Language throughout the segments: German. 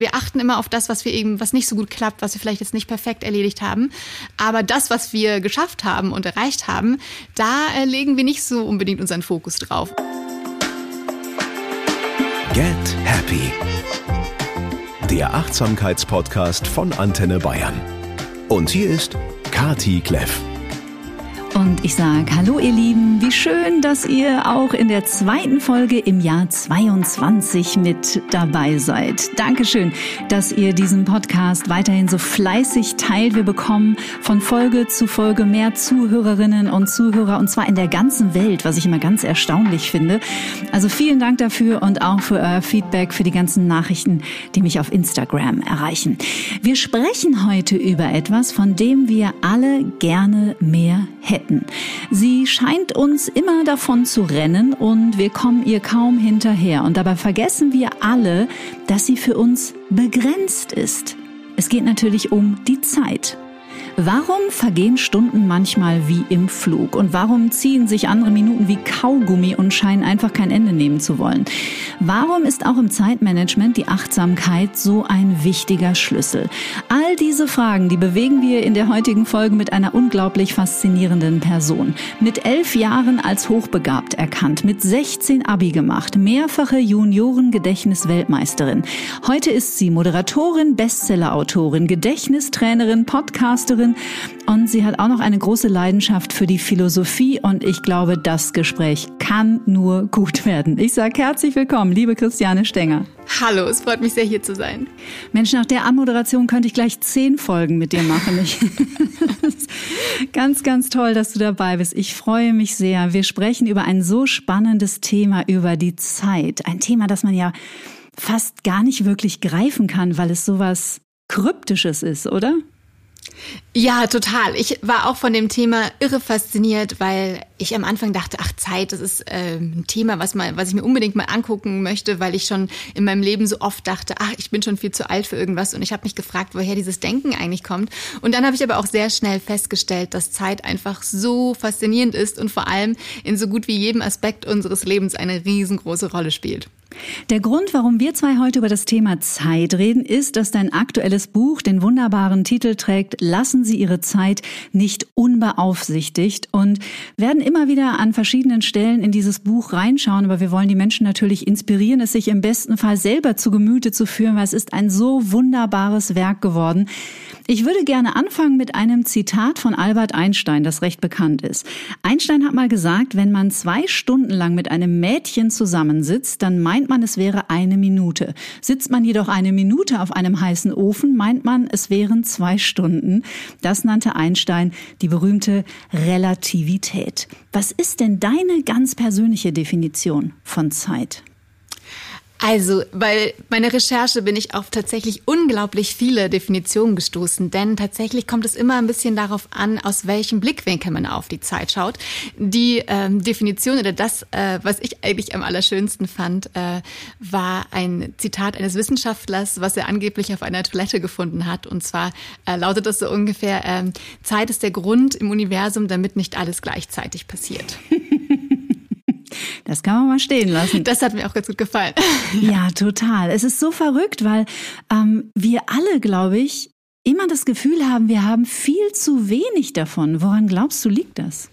Wir achten immer auf das, was wir eben, was nicht so gut klappt, was wir vielleicht jetzt nicht perfekt erledigt haben. Aber das, was wir geschafft haben und erreicht haben, da äh, legen wir nicht so unbedingt unseren Fokus drauf. Get Happy. Der Achtsamkeitspodcast von Antenne Bayern. Und hier ist Kati Kleff. Und ich sage Hallo ihr Lieben, wie schön, dass ihr auch in der zweiten Folge im Jahr 22 mit dabei seid. Dankeschön, dass ihr diesen Podcast weiterhin so fleißig teilt. Wir bekommen von Folge zu Folge mehr Zuhörerinnen und Zuhörer und zwar in der ganzen Welt, was ich immer ganz erstaunlich finde. Also vielen Dank dafür und auch für euer Feedback, für die ganzen Nachrichten, die mich auf Instagram erreichen. Wir sprechen heute über etwas, von dem wir alle gerne mehr hätten hätten. Sie scheint uns immer davon zu rennen und wir kommen ihr kaum hinterher. Und dabei vergessen wir alle, dass sie für uns begrenzt ist. Es geht natürlich um die Zeit. Warum vergehen Stunden manchmal wie im Flug? Und warum ziehen sich andere Minuten wie Kaugummi und scheinen einfach kein Ende nehmen zu wollen? Warum ist auch im Zeitmanagement die Achtsamkeit so ein wichtiger Schlüssel? All diese Fragen, die bewegen wir in der heutigen Folge mit einer unglaublich faszinierenden Person. Mit elf Jahren als hochbegabt erkannt, mit 16 Abi gemacht, mehrfache Junioren-Gedächtnis-Weltmeisterin. Heute ist sie Moderatorin, Bestsellerautorin, Gedächtnistrainerin, Podcasterin, und sie hat auch noch eine große Leidenschaft für die Philosophie und ich glaube, das Gespräch kann nur gut werden. Ich sage herzlich willkommen, liebe Christiane Stenger. Hallo, es freut mich sehr, hier zu sein. Mensch, nach der Anmoderation könnte ich gleich zehn Folgen mit dir machen. Ich, ganz, ganz toll, dass du dabei bist. Ich freue mich sehr. Wir sprechen über ein so spannendes Thema, über die Zeit. Ein Thema, das man ja fast gar nicht wirklich greifen kann, weil es sowas Kryptisches ist, oder? Ja, total. Ich war auch von dem Thema irre fasziniert, weil ich am Anfang dachte, ach Zeit, das ist äh, ein Thema, was mal, was ich mir unbedingt mal angucken möchte, weil ich schon in meinem Leben so oft dachte, ach, ich bin schon viel zu alt für irgendwas und ich habe mich gefragt, woher dieses Denken eigentlich kommt. Und dann habe ich aber auch sehr schnell festgestellt, dass Zeit einfach so faszinierend ist und vor allem in so gut wie jedem Aspekt unseres Lebens eine riesengroße Rolle spielt. Der Grund, warum wir zwei heute über das Thema Zeit reden, ist, dass dein aktuelles Buch den wunderbaren Titel trägt, Lassen Sie Ihre Zeit nicht unbeaufsichtigt und werden immer wieder an verschiedenen Stellen in dieses Buch reinschauen, aber wir wollen die Menschen natürlich inspirieren, es sich im besten Fall selber zu Gemüte zu führen, weil es ist ein so wunderbares Werk geworden. Ich würde gerne anfangen mit einem Zitat von Albert Einstein, das recht bekannt ist. Einstein hat mal gesagt, wenn man zwei Stunden lang mit einem Mädchen zusammensitzt, dann meint man, es wäre eine Minute. Sitzt man jedoch eine Minute auf einem heißen Ofen, meint man, es wären zwei Stunden. Das nannte Einstein die berühmte Relativität. Was ist denn deine ganz persönliche Definition von Zeit? Also, bei meiner Recherche bin ich auf tatsächlich unglaublich viele Definitionen gestoßen, denn tatsächlich kommt es immer ein bisschen darauf an, aus welchem Blickwinkel man auf die Zeit schaut. Die ähm, Definition oder das, äh, was ich eigentlich am allerschönsten fand, äh, war ein Zitat eines Wissenschaftlers, was er angeblich auf einer Toilette gefunden hat. Und zwar äh, lautet das so ungefähr, äh, Zeit ist der Grund im Universum, damit nicht alles gleichzeitig passiert. Das kann man mal stehen lassen. Das hat mir auch ganz gut gefallen. Ja, total. Es ist so verrückt, weil ähm, wir alle, glaube ich, immer das Gefühl haben, wir haben viel zu wenig davon. Woran glaubst du, liegt das?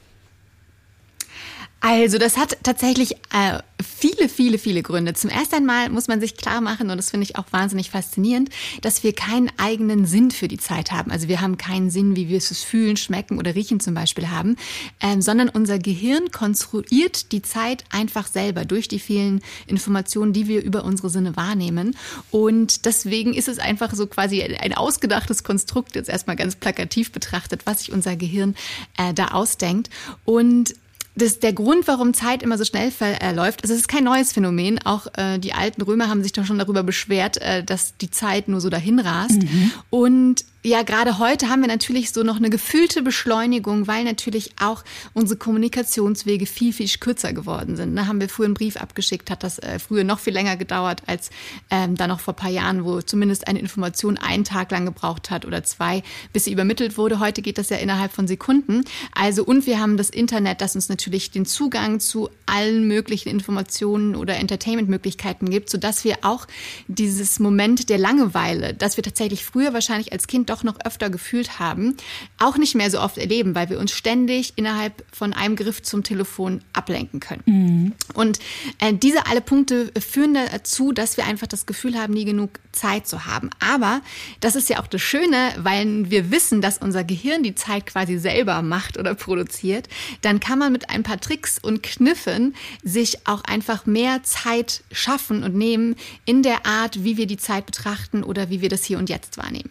Also, das hat tatsächlich äh, viele, viele, viele Gründe. Zum ersten einmal muss man sich klar machen, und das finde ich auch wahnsinnig faszinierend, dass wir keinen eigenen Sinn für die Zeit haben. Also wir haben keinen Sinn, wie wir es fühlen, schmecken oder riechen zum Beispiel haben, ähm, sondern unser Gehirn konstruiert die Zeit einfach selber durch die vielen Informationen, die wir über unsere Sinne wahrnehmen. Und deswegen ist es einfach so quasi ein ausgedachtes Konstrukt, jetzt erstmal ganz plakativ betrachtet, was sich unser Gehirn äh, da ausdenkt. Und das, der Grund, warum Zeit immer so schnell verläuft, also es ist kein neues Phänomen. Auch äh, die alten Römer haben sich doch schon darüber beschwert, äh, dass die Zeit nur so dahin rast. Mhm. Und ja, gerade heute haben wir natürlich so noch eine gefühlte Beschleunigung, weil natürlich auch unsere Kommunikationswege viel, viel kürzer geworden sind. Da haben wir früher einen Brief abgeschickt, hat das äh, früher noch viel länger gedauert als ähm, da noch vor ein paar Jahren, wo zumindest eine Information einen Tag lang gebraucht hat oder zwei, bis sie übermittelt wurde. Heute geht das ja innerhalb von Sekunden. Also, und wir haben das Internet, das uns natürlich den Zugang zu allen möglichen Informationen oder Entertainment-Möglichkeiten gibt, sodass wir auch dieses Moment der Langeweile, das wir tatsächlich früher wahrscheinlich als Kind doch noch öfter gefühlt haben, auch nicht mehr so oft erleben, weil wir uns ständig innerhalb von einem Griff zum Telefon ablenken können. Mhm. Und äh, diese alle Punkte führen dazu, dass wir einfach das Gefühl haben, nie genug Zeit zu haben. Aber das ist ja auch das Schöne, weil wir wissen, dass unser Gehirn die Zeit quasi selber macht oder produziert, dann kann man mit ein paar Tricks und Kniffen sich auch einfach mehr Zeit schaffen und nehmen in der Art, wie wir die Zeit betrachten oder wie wir das hier und jetzt wahrnehmen.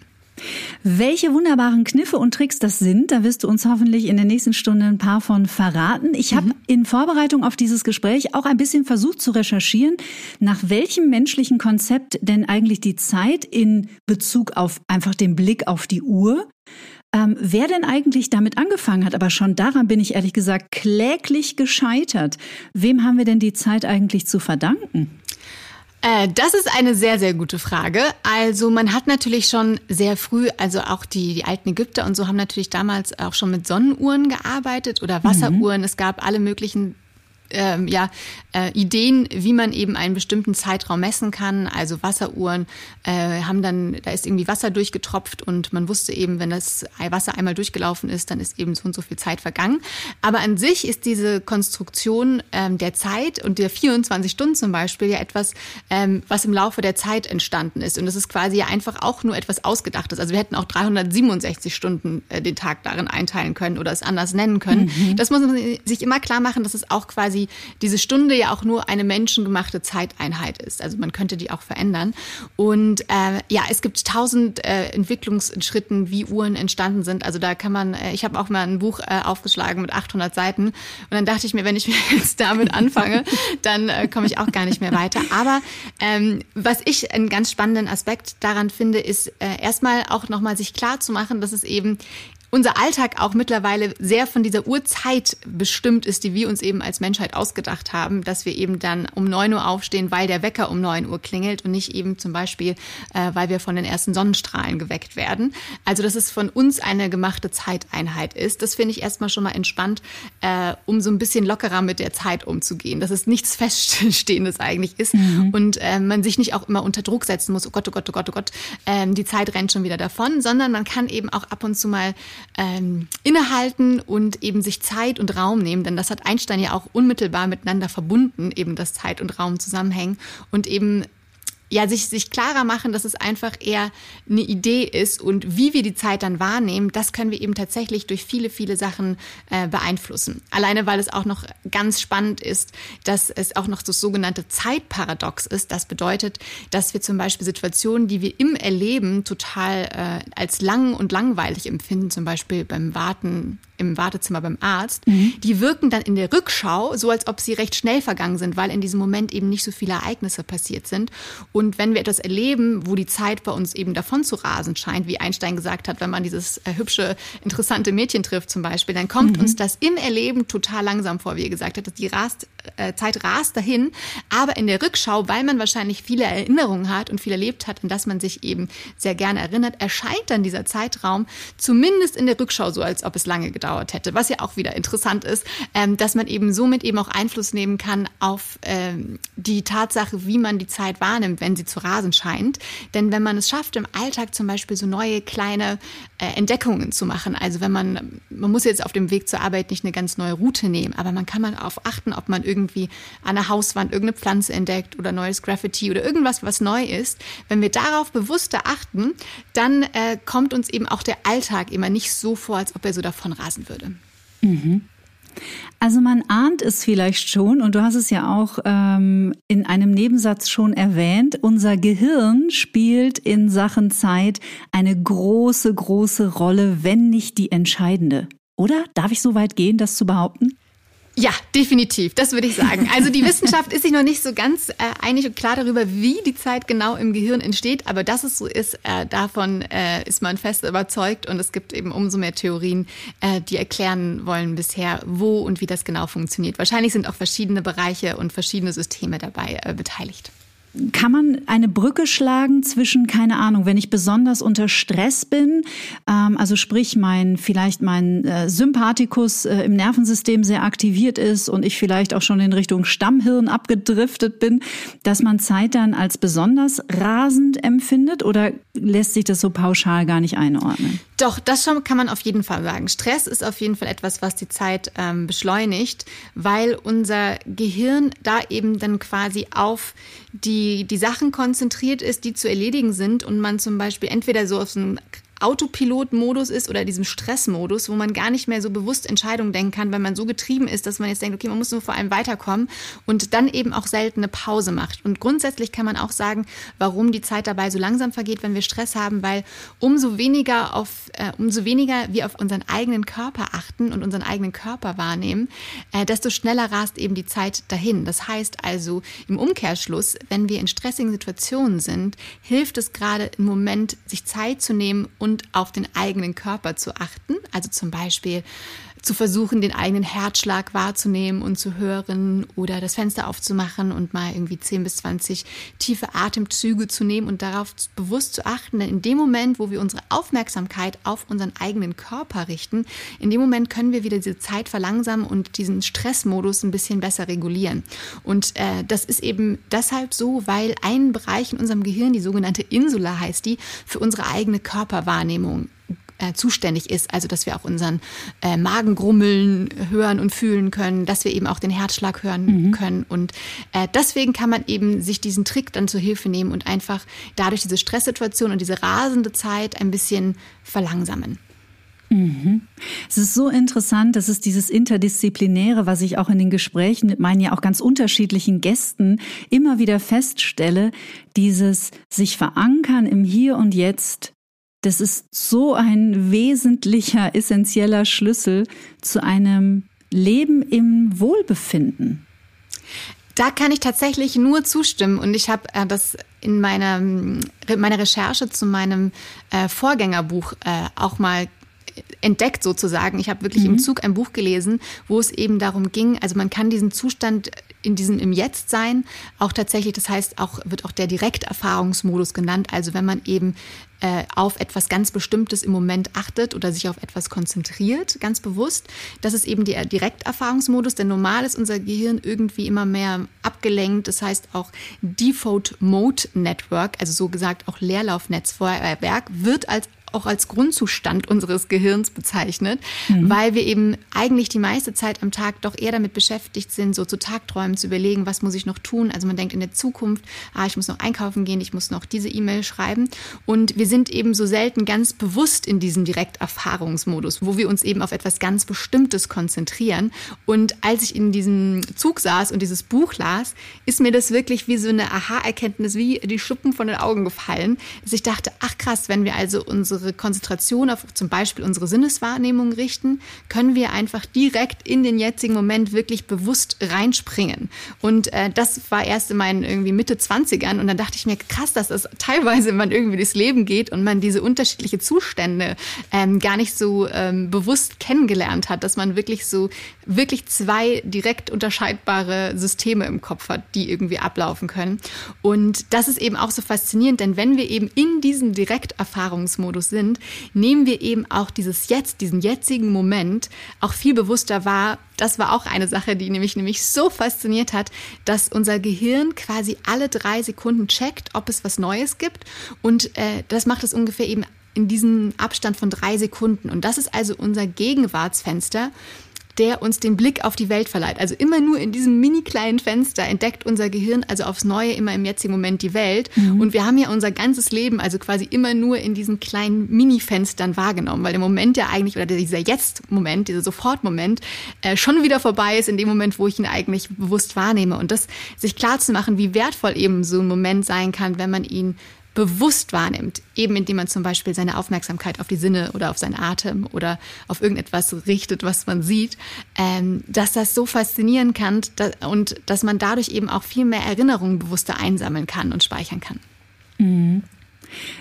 Welche wunderbaren Kniffe und Tricks das sind, da wirst du uns hoffentlich in der nächsten Stunde ein paar von verraten. Ich habe mhm. in Vorbereitung auf dieses Gespräch auch ein bisschen versucht zu recherchieren, nach welchem menschlichen Konzept denn eigentlich die Zeit in Bezug auf einfach den Blick auf die Uhr ähm, wer denn eigentlich damit angefangen hat, aber schon daran bin ich ehrlich gesagt kläglich gescheitert. Wem haben wir denn die Zeit eigentlich zu verdanken? Äh, das ist eine sehr, sehr gute Frage. Also man hat natürlich schon sehr früh, also auch die, die alten Ägypter und so haben natürlich damals auch schon mit Sonnenuhren gearbeitet oder Wasseruhren. Mhm. Es gab alle möglichen ähm, ja, äh, Ideen, wie man eben einen bestimmten Zeitraum messen kann. Also Wasseruhren äh, haben dann, da ist irgendwie Wasser durchgetropft und man wusste eben, wenn das Wasser einmal durchgelaufen ist, dann ist eben so und so viel Zeit vergangen. Aber an sich ist diese Konstruktion ähm, der Zeit und der 24 Stunden zum Beispiel ja etwas, ähm, was im Laufe der Zeit entstanden ist. Und das ist quasi ja einfach auch nur etwas Ausgedachtes. Also wir hätten auch 367 Stunden äh, den Tag darin einteilen können oder es anders nennen können. Mhm. Das muss man sich immer klar machen, dass es auch quasi quasi diese Stunde ja auch nur eine menschengemachte Zeiteinheit ist. Also man könnte die auch verändern. Und äh, ja, es gibt tausend äh, Entwicklungsschritten, wie Uhren entstanden sind. Also da kann man, äh, ich habe auch mal ein Buch äh, aufgeschlagen mit 800 Seiten und dann dachte ich mir, wenn ich jetzt damit anfange, dann äh, komme ich auch gar nicht mehr weiter. Aber ähm, was ich einen ganz spannenden Aspekt daran finde, ist äh, erstmal auch nochmal sich klar zu machen, dass es eben unser Alltag auch mittlerweile sehr von dieser Uhrzeit bestimmt ist, die wir uns eben als Menschheit ausgedacht haben, dass wir eben dann um neun Uhr aufstehen, weil der Wecker um neun Uhr klingelt und nicht eben zum Beispiel, äh, weil wir von den ersten Sonnenstrahlen geweckt werden. Also, dass es von uns eine gemachte Zeiteinheit ist, das finde ich erstmal schon mal entspannt, äh, um so ein bisschen lockerer mit der Zeit umzugehen, dass es nichts Feststehendes eigentlich ist mhm. und äh, man sich nicht auch immer unter Druck setzen muss, oh Gott, oh Gott, oh Gott, oh Gott, ähm, die Zeit rennt schon wieder davon, sondern man kann eben auch ab und zu mal ähm, innehalten und eben sich Zeit und Raum nehmen, denn das hat Einstein ja auch unmittelbar miteinander verbunden, eben dass Zeit und Raum zusammenhängen und eben ja, sich, sich klarer machen, dass es einfach eher eine Idee ist und wie wir die Zeit dann wahrnehmen, das können wir eben tatsächlich durch viele, viele Sachen äh, beeinflussen. Alleine, weil es auch noch ganz spannend ist, dass es auch noch das sogenannte Zeitparadox ist. Das bedeutet, dass wir zum Beispiel Situationen, die wir im Erleben total äh, als lang und langweilig empfinden, zum Beispiel beim Warten im Wartezimmer beim Arzt, mhm. die wirken dann in der Rückschau so, als ob sie recht schnell vergangen sind, weil in diesem Moment eben nicht so viele Ereignisse passiert sind. Und wenn wir etwas erleben, wo die Zeit bei uns eben davon zu rasen scheint, wie Einstein gesagt hat, wenn man dieses äh, hübsche, interessante Mädchen trifft zum Beispiel, dann kommt mhm. uns das im Erleben total langsam vor, wie er gesagt hat, dass die rast, äh, Zeit rast dahin. Aber in der Rückschau, weil man wahrscheinlich viele Erinnerungen hat und viel erlebt hat, an das man sich eben sehr gerne erinnert, erscheint dann dieser Zeitraum zumindest in der Rückschau so, als ob es lange gedauert hätte. Was ja auch wieder interessant ist, ähm, dass man eben somit eben auch Einfluss nehmen kann auf ähm, die Tatsache, wie man die Zeit wahrnimmt, wenn sie zu rasen scheint. Denn wenn man es schafft, im Alltag zum Beispiel so neue kleine äh, Entdeckungen zu machen, also wenn man, man muss jetzt auf dem Weg zur Arbeit nicht eine ganz neue Route nehmen, aber man kann mal darauf achten, ob man irgendwie an der Hauswand irgendeine Pflanze entdeckt oder neues Graffiti oder irgendwas, was neu ist. Wenn wir darauf bewusster achten, dann äh, kommt uns eben auch der Alltag immer nicht so vor, als ob er so davon rasen würde. Mhm. Also man ahnt es vielleicht schon, und du hast es ja auch ähm, in einem Nebensatz schon erwähnt, unser Gehirn spielt in Sachen Zeit eine große, große Rolle, wenn nicht die entscheidende. Oder? Darf ich so weit gehen, das zu behaupten? Ja, definitiv, das würde ich sagen. Also die Wissenschaft ist sich noch nicht so ganz äh, einig und klar darüber, wie die Zeit genau im Gehirn entsteht, aber dass es so ist, äh, davon äh, ist man fest überzeugt und es gibt eben umso mehr Theorien, äh, die erklären wollen bisher, wo und wie das genau funktioniert. Wahrscheinlich sind auch verschiedene Bereiche und verschiedene Systeme dabei äh, beteiligt. Kann man eine Brücke schlagen zwischen, keine Ahnung, wenn ich besonders unter Stress bin, ähm, also sprich mein, vielleicht mein äh, Sympathikus äh, im Nervensystem sehr aktiviert ist und ich vielleicht auch schon in Richtung Stammhirn abgedriftet bin, dass man Zeit dann als besonders rasend empfindet oder lässt sich das so pauschal gar nicht einordnen? Doch, das schon kann man auf jeden Fall sagen. Stress ist auf jeden Fall etwas, was die Zeit ähm, beschleunigt, weil unser Gehirn da eben dann quasi auf die, die Sachen konzentriert ist, die zu erledigen sind und man zum Beispiel entweder so auf so einen Autopilot-Modus ist oder diesem Stressmodus, wo man gar nicht mehr so bewusst Entscheidungen denken kann, weil man so getrieben ist, dass man jetzt denkt, okay, man muss nur vor allem weiterkommen und dann eben auch selten eine Pause macht. Und grundsätzlich kann man auch sagen, warum die Zeit dabei so langsam vergeht, wenn wir Stress haben, weil umso weniger auf, äh, umso weniger wir auf unseren eigenen Körper achten und unseren eigenen Körper wahrnehmen, äh, desto schneller rast eben die Zeit dahin. Das heißt also im Umkehrschluss, wenn wir in stressigen Situationen sind, hilft es gerade im Moment, sich Zeit zu nehmen und auf den eigenen Körper zu achten. Also zum Beispiel zu versuchen, den eigenen Herzschlag wahrzunehmen und zu hören oder das Fenster aufzumachen und mal irgendwie 10 bis 20 tiefe Atemzüge zu nehmen und darauf bewusst zu achten. Denn in dem Moment, wo wir unsere Aufmerksamkeit auf unseren eigenen Körper richten, in dem Moment können wir wieder diese Zeit verlangsamen und diesen Stressmodus ein bisschen besser regulieren. Und äh, das ist eben deshalb so, weil ein Bereich in unserem Gehirn, die sogenannte Insula heißt die, für unsere eigene Körperwahrnehmung äh, zuständig ist. Also dass wir auch unseren äh, Magen grummeln hören und fühlen können, dass wir eben auch den Herzschlag hören mhm. können. Und äh, deswegen kann man eben sich diesen Trick dann zur Hilfe nehmen und einfach dadurch diese Stresssituation und diese rasende Zeit ein bisschen verlangsamen. Mhm. Es ist so interessant, dass es dieses Interdisziplinäre, was ich auch in den Gesprächen mit meinen ja auch ganz unterschiedlichen Gästen immer wieder feststelle, dieses sich verankern im Hier und Jetzt das ist so ein wesentlicher, essentieller Schlüssel zu einem Leben im Wohlbefinden. Da kann ich tatsächlich nur zustimmen. Und ich habe äh, das in meiner, meiner Recherche zu meinem äh, Vorgängerbuch äh, auch mal entdeckt sozusagen. Ich habe wirklich mhm. im Zug ein Buch gelesen, wo es eben darum ging, also man kann diesen Zustand in diesem im Jetzt sein auch tatsächlich, das heißt auch wird auch der Direkterfahrungsmodus genannt, also wenn man eben äh, auf etwas ganz Bestimmtes im Moment achtet oder sich auf etwas konzentriert, ganz bewusst. Das ist eben der Direkterfahrungsmodus, denn normal ist unser Gehirn irgendwie immer mehr abgelenkt. Das heißt auch Default Mode Network, also so gesagt auch Leerlaufnetzwerk, wird als auch als Grundzustand unseres Gehirns bezeichnet, mhm. weil wir eben eigentlich die meiste Zeit am Tag doch eher damit beschäftigt sind, so zu Tagträumen zu überlegen, was muss ich noch tun. Also man denkt in der Zukunft, ah, ich muss noch einkaufen gehen, ich muss noch diese E-Mail schreiben. Und wir sind eben so selten ganz bewusst in diesem Direkterfahrungsmodus, wo wir uns eben auf etwas ganz Bestimmtes konzentrieren. Und als ich in diesem Zug saß und dieses Buch las, ist mir das wirklich wie so eine Aha-Erkenntnis, wie die Schuppen von den Augen gefallen, dass ich dachte, ach krass, wenn wir also unsere unsere Konzentration auf zum Beispiel unsere Sinneswahrnehmung richten, können wir einfach direkt in den jetzigen Moment wirklich bewusst reinspringen. Und äh, das war erst in meinen irgendwie Mitte 20ern und dann dachte ich mir, krass, dass das teilweise man irgendwie durchs Leben geht und man diese unterschiedliche Zustände ähm, gar nicht so ähm, bewusst kennengelernt hat, dass man wirklich so wirklich zwei direkt unterscheidbare Systeme im Kopf hat, die irgendwie ablaufen können. Und das ist eben auch so faszinierend, denn wenn wir eben in diesem Direkterfahrungsmodus sind, nehmen wir eben auch dieses Jetzt, diesen jetzigen Moment auch viel bewusster wahr. Das war auch eine Sache, die nämlich nämlich so fasziniert hat, dass unser Gehirn quasi alle drei Sekunden checkt, ob es was Neues gibt. Und äh, das macht es ungefähr eben in diesem Abstand von drei Sekunden. Und das ist also unser Gegenwartsfenster, der uns den Blick auf die Welt verleiht. Also immer nur in diesem mini kleinen Fenster entdeckt unser Gehirn also aufs Neue immer im jetzigen Moment die Welt. Mhm. Und wir haben ja unser ganzes Leben also quasi immer nur in diesen kleinen Mini-Fenstern wahrgenommen, weil der Moment ja eigentlich oder dieser Jetzt-Moment, dieser Sofort-Moment äh, schon wieder vorbei ist in dem Moment, wo ich ihn eigentlich bewusst wahrnehme. Und das sich klar zu machen, wie wertvoll eben so ein Moment sein kann, wenn man ihn bewusst wahrnimmt, eben indem man zum Beispiel seine Aufmerksamkeit auf die Sinne oder auf seinen Atem oder auf irgendetwas richtet, was man sieht, ähm, dass das so faszinieren kann und dass man dadurch eben auch viel mehr Erinnerungen bewusster einsammeln kann und speichern kann. Mhm.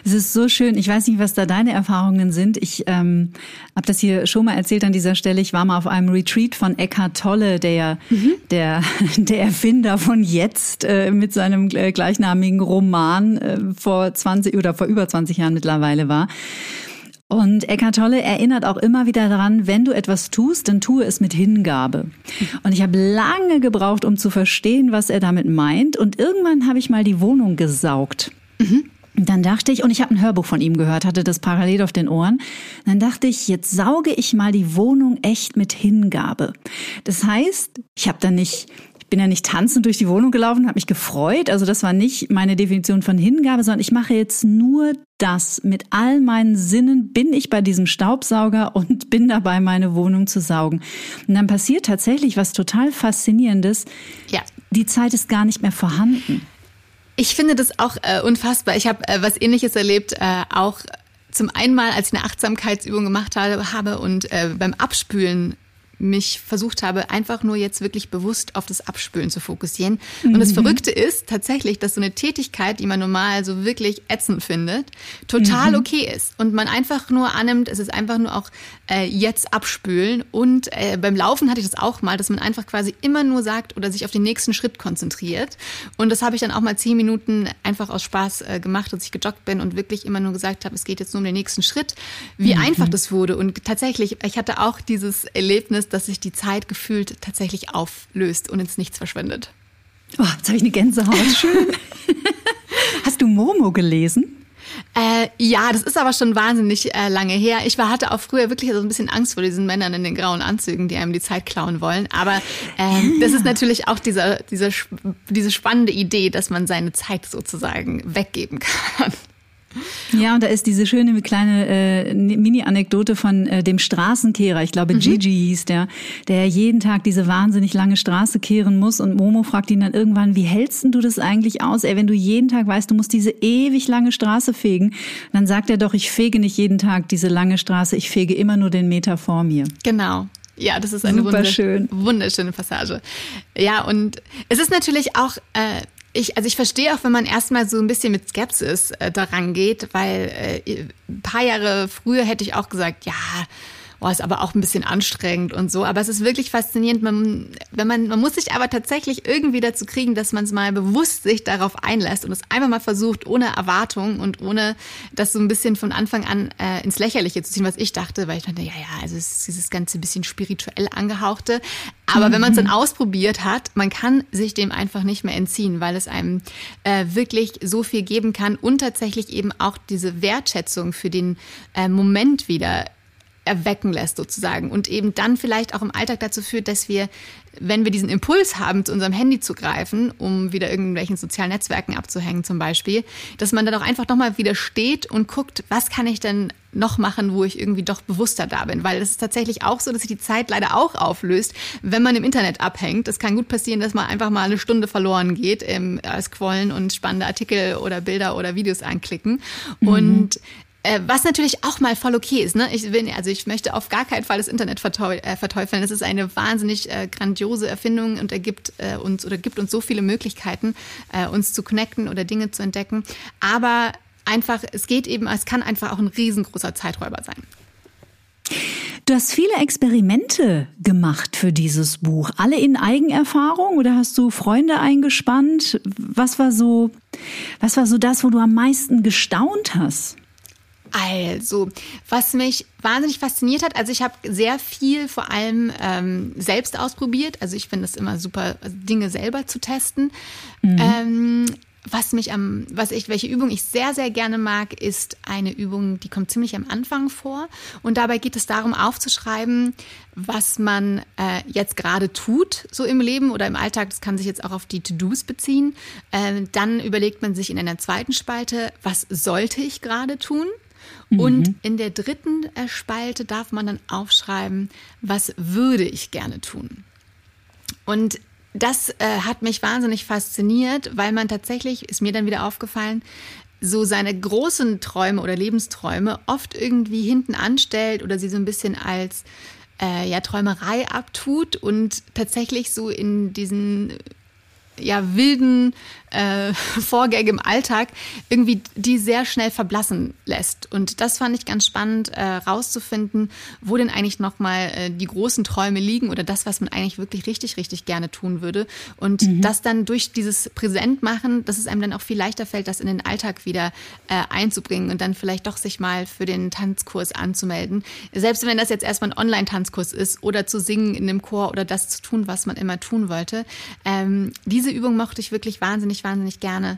Es ist so schön. Ich weiß nicht, was da deine Erfahrungen sind. Ich ähm, habe das hier schon mal erzählt an dieser Stelle. Ich war mal auf einem Retreat von Eckhart Tolle, der mhm. der, der Erfinder von Jetzt äh, mit seinem äh, gleichnamigen Roman äh, vor 20 oder vor über 20 Jahren mittlerweile war. Und Eckhart Tolle erinnert auch immer wieder daran, wenn du etwas tust, dann tue es mit Hingabe. Und ich habe lange gebraucht, um zu verstehen, was er damit meint. Und irgendwann habe ich mal die Wohnung gesaugt. Mhm. Dann dachte ich, und ich habe ein Hörbuch von ihm gehört, hatte das parallel auf den Ohren. Dann dachte ich, jetzt sauge ich mal die Wohnung echt mit Hingabe. Das heißt, ich habe dann nicht ich bin ja nicht tanzend durch die Wohnung gelaufen, habe mich gefreut. Also das war nicht meine Definition von Hingabe, sondern ich mache jetzt nur das. Mit all meinen Sinnen bin ich bei diesem Staubsauger und bin dabei, meine Wohnung zu saugen. Und dann passiert tatsächlich was total Faszinierendes. Ja. Die Zeit ist gar nicht mehr vorhanden. Ich finde das auch äh, unfassbar. Ich habe äh, was Ähnliches erlebt, äh, auch zum einen mal, als ich eine Achtsamkeitsübung gemacht habe, und äh, beim Abspülen mich versucht habe, einfach nur jetzt wirklich bewusst auf das Abspülen zu fokussieren. Und mhm. das Verrückte ist tatsächlich, dass so eine Tätigkeit, die man normal so wirklich ätzend findet, total mhm. okay ist. Und man einfach nur annimmt, es ist einfach nur auch äh, jetzt abspülen. Und äh, beim Laufen hatte ich das auch mal, dass man einfach quasi immer nur sagt oder sich auf den nächsten Schritt konzentriert. Und das habe ich dann auch mal zehn Minuten einfach aus Spaß äh, gemacht, dass ich gejoggt bin und wirklich immer nur gesagt habe, es geht jetzt nur um den nächsten Schritt. Wie mhm. einfach das wurde. Und tatsächlich, ich hatte auch dieses Erlebnis, ist, dass sich die Zeit gefühlt tatsächlich auflöst und ins Nichts verschwindet. Oh, jetzt habe ich eine Gänsehaut. Schön. Hast du Momo gelesen? Äh, ja, das ist aber schon wahnsinnig äh, lange her. Ich war, hatte auch früher wirklich so ein bisschen Angst vor diesen Männern in den grauen Anzügen, die einem die Zeit klauen wollen. Aber ähm, das ist natürlich auch dieser, dieser, diese spannende Idee, dass man seine Zeit sozusagen weggeben kann. Ja, und da ist diese schöne kleine äh, Mini-Anekdote von äh, dem Straßenkehrer. Ich glaube, mhm. Gigi hieß der, der jeden Tag diese wahnsinnig lange Straße kehren muss. Und Momo fragt ihn dann irgendwann, wie hältst du das eigentlich aus, ey, wenn du jeden Tag weißt, du musst diese ewig lange Straße fegen? dann sagt er doch, ich fege nicht jeden Tag diese lange Straße, ich fege immer nur den Meter vor mir. Genau. Ja, das ist eine wunderschöne, wunderschöne Passage. Ja, und es ist natürlich auch äh, ich, also ich verstehe auch, wenn man erstmal so ein bisschen mit Skepsis äh, daran geht, weil äh, ein paar Jahre früher hätte ich auch gesagt, ja, oh, ist aber auch ein bisschen anstrengend und so. Aber es ist wirklich faszinierend. Man, wenn man, man muss sich aber tatsächlich irgendwie dazu kriegen, dass man es mal bewusst sich darauf einlässt und es einfach mal versucht, ohne Erwartung und ohne das so ein bisschen von Anfang an äh, ins Lächerliche zu ziehen, was ich dachte, weil ich dachte, ja, ja, also es ist dieses ganze bisschen spirituell angehauchte. Aber mhm. wenn man es dann ausprobiert hat, man kann sich dem einfach nicht mehr entziehen, weil es einem äh, wirklich so viel geben kann und tatsächlich eben auch diese Wertschätzung für den äh, Moment wieder erwecken lässt sozusagen und eben dann vielleicht auch im Alltag dazu führt, dass wir, wenn wir diesen Impuls haben, zu unserem Handy zu greifen, um wieder irgendwelchen sozialen Netzwerken abzuhängen zum Beispiel, dass man dann auch einfach nochmal wieder steht und guckt, was kann ich denn noch machen, wo ich irgendwie doch bewusster da bin. Weil es ist tatsächlich auch so, dass sich die Zeit leider auch auflöst, wenn man im Internet abhängt. Es kann gut passieren, dass man einfach mal eine Stunde verloren geht im äh, Scrollen und spannende Artikel oder Bilder oder Videos anklicken. Mhm. Und äh, was natürlich auch mal voll okay ist. Ne? Ich will, also ich möchte auf gar keinen Fall das Internet äh, verteufeln. Es ist eine wahnsinnig äh, grandiose Erfindung und ergibt äh, uns oder gibt uns so viele Möglichkeiten, äh, uns zu connecten oder Dinge zu entdecken. Aber einfach, es geht eben, es kann einfach auch ein riesengroßer Zeiträuber sein. Du hast viele Experimente gemacht für dieses Buch. Alle in Eigenerfahrung oder hast du Freunde eingespannt? Was war so, was war so das, wo du am meisten gestaunt hast? Also, was mich wahnsinnig fasziniert hat, also ich habe sehr viel vor allem ähm, selbst ausprobiert. Also ich finde es immer super, Dinge selber zu testen. Mhm. Ähm, was mich am, was ich, welche Übung ich sehr, sehr gerne mag, ist eine Übung, die kommt ziemlich am Anfang vor. Und dabei geht es darum, aufzuschreiben, was man äh, jetzt gerade tut, so im Leben oder im Alltag. Das kann sich jetzt auch auf die To-Dos beziehen. Äh, dann überlegt man sich in einer zweiten Spalte, was sollte ich gerade tun? Und mhm. in der dritten äh, Spalte darf man dann aufschreiben, was würde ich gerne tun. Und das äh, hat mich wahnsinnig fasziniert, weil man tatsächlich, ist mir dann wieder aufgefallen, so seine großen Träume oder Lebensträume oft irgendwie hinten anstellt oder sie so ein bisschen als äh, ja, Träumerei abtut und tatsächlich so in diesen ja, wilden äh, Vorgänge im Alltag irgendwie die sehr schnell verblassen lässt. Und das fand ich ganz spannend äh, rauszufinden, wo denn eigentlich nochmal äh, die großen Träume liegen oder das, was man eigentlich wirklich richtig, richtig gerne tun würde. Und mhm. das dann durch dieses Präsentmachen, dass es einem dann auch viel leichter fällt, das in den Alltag wieder äh, einzubringen und dann vielleicht doch sich mal für den Tanzkurs anzumelden. Selbst wenn das jetzt erstmal ein Online-Tanzkurs ist oder zu singen in einem Chor oder das zu tun, was man immer tun wollte. Ähm, diese Übung mochte ich wirklich wahnsinnig wahnsinnig gerne.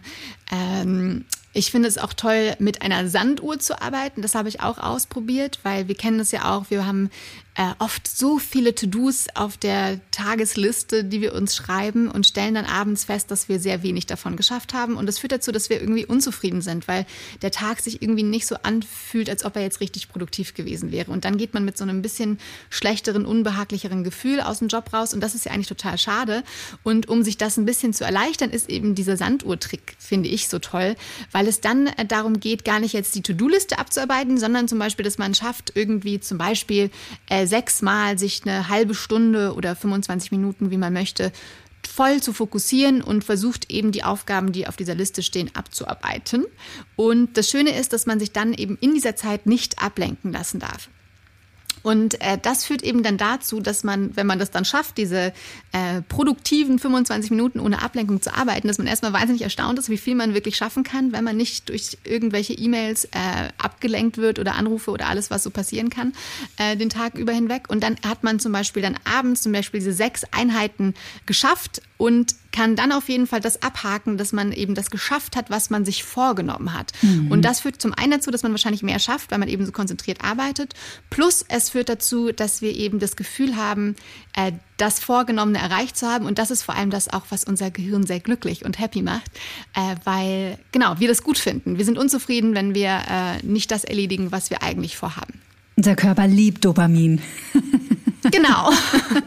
Ähm, ich finde es auch toll, mit einer Sanduhr zu arbeiten. Das habe ich auch ausprobiert, weil wir kennen das ja auch. Wir haben äh, oft so viele To-Dos auf der Tagesliste, die wir uns schreiben und stellen dann abends fest, dass wir sehr wenig davon geschafft haben. Und das führt dazu, dass wir irgendwie unzufrieden sind, weil der Tag sich irgendwie nicht so anfühlt, als ob er jetzt richtig produktiv gewesen wäre. Und dann geht man mit so einem bisschen schlechteren, unbehaglicheren Gefühl aus dem Job raus. Und das ist ja eigentlich total schade. Und um sich das ein bisschen zu erleichtern, ist eben dieser Sanduhrtrick, finde ich, so toll, weil es dann äh, darum geht, gar nicht jetzt die To-Do-Liste abzuarbeiten, sondern zum Beispiel, dass man schafft, irgendwie zum Beispiel äh, sechsmal sich eine halbe Stunde oder 25 Minuten, wie man möchte, voll zu fokussieren und versucht eben die Aufgaben, die auf dieser Liste stehen, abzuarbeiten. Und das Schöne ist, dass man sich dann eben in dieser Zeit nicht ablenken lassen darf. Und äh, das führt eben dann dazu, dass man, wenn man das dann schafft, diese äh, produktiven 25 Minuten ohne Ablenkung zu arbeiten, dass man erstmal wahnsinnig erstaunt ist, wie viel man wirklich schaffen kann, wenn man nicht durch irgendwelche E-Mails äh, abgelenkt wird oder Anrufe oder alles, was so passieren kann, äh, den Tag über hinweg. Und dann hat man zum Beispiel dann abends zum Beispiel diese sechs Einheiten geschafft und kann dann auf jeden Fall das abhaken, dass man eben das geschafft hat, was man sich vorgenommen hat. Mhm. Und das führt zum einen dazu, dass man wahrscheinlich mehr schafft, weil man eben so konzentriert arbeitet. Plus es führt dazu, dass wir eben das Gefühl haben, äh, das Vorgenommene erreicht zu haben. Und das ist vor allem das auch, was unser Gehirn sehr glücklich und happy macht, äh, weil genau wir das gut finden. Wir sind unzufrieden, wenn wir äh, nicht das erledigen, was wir eigentlich vorhaben. Unser Körper liebt Dopamin. Genau.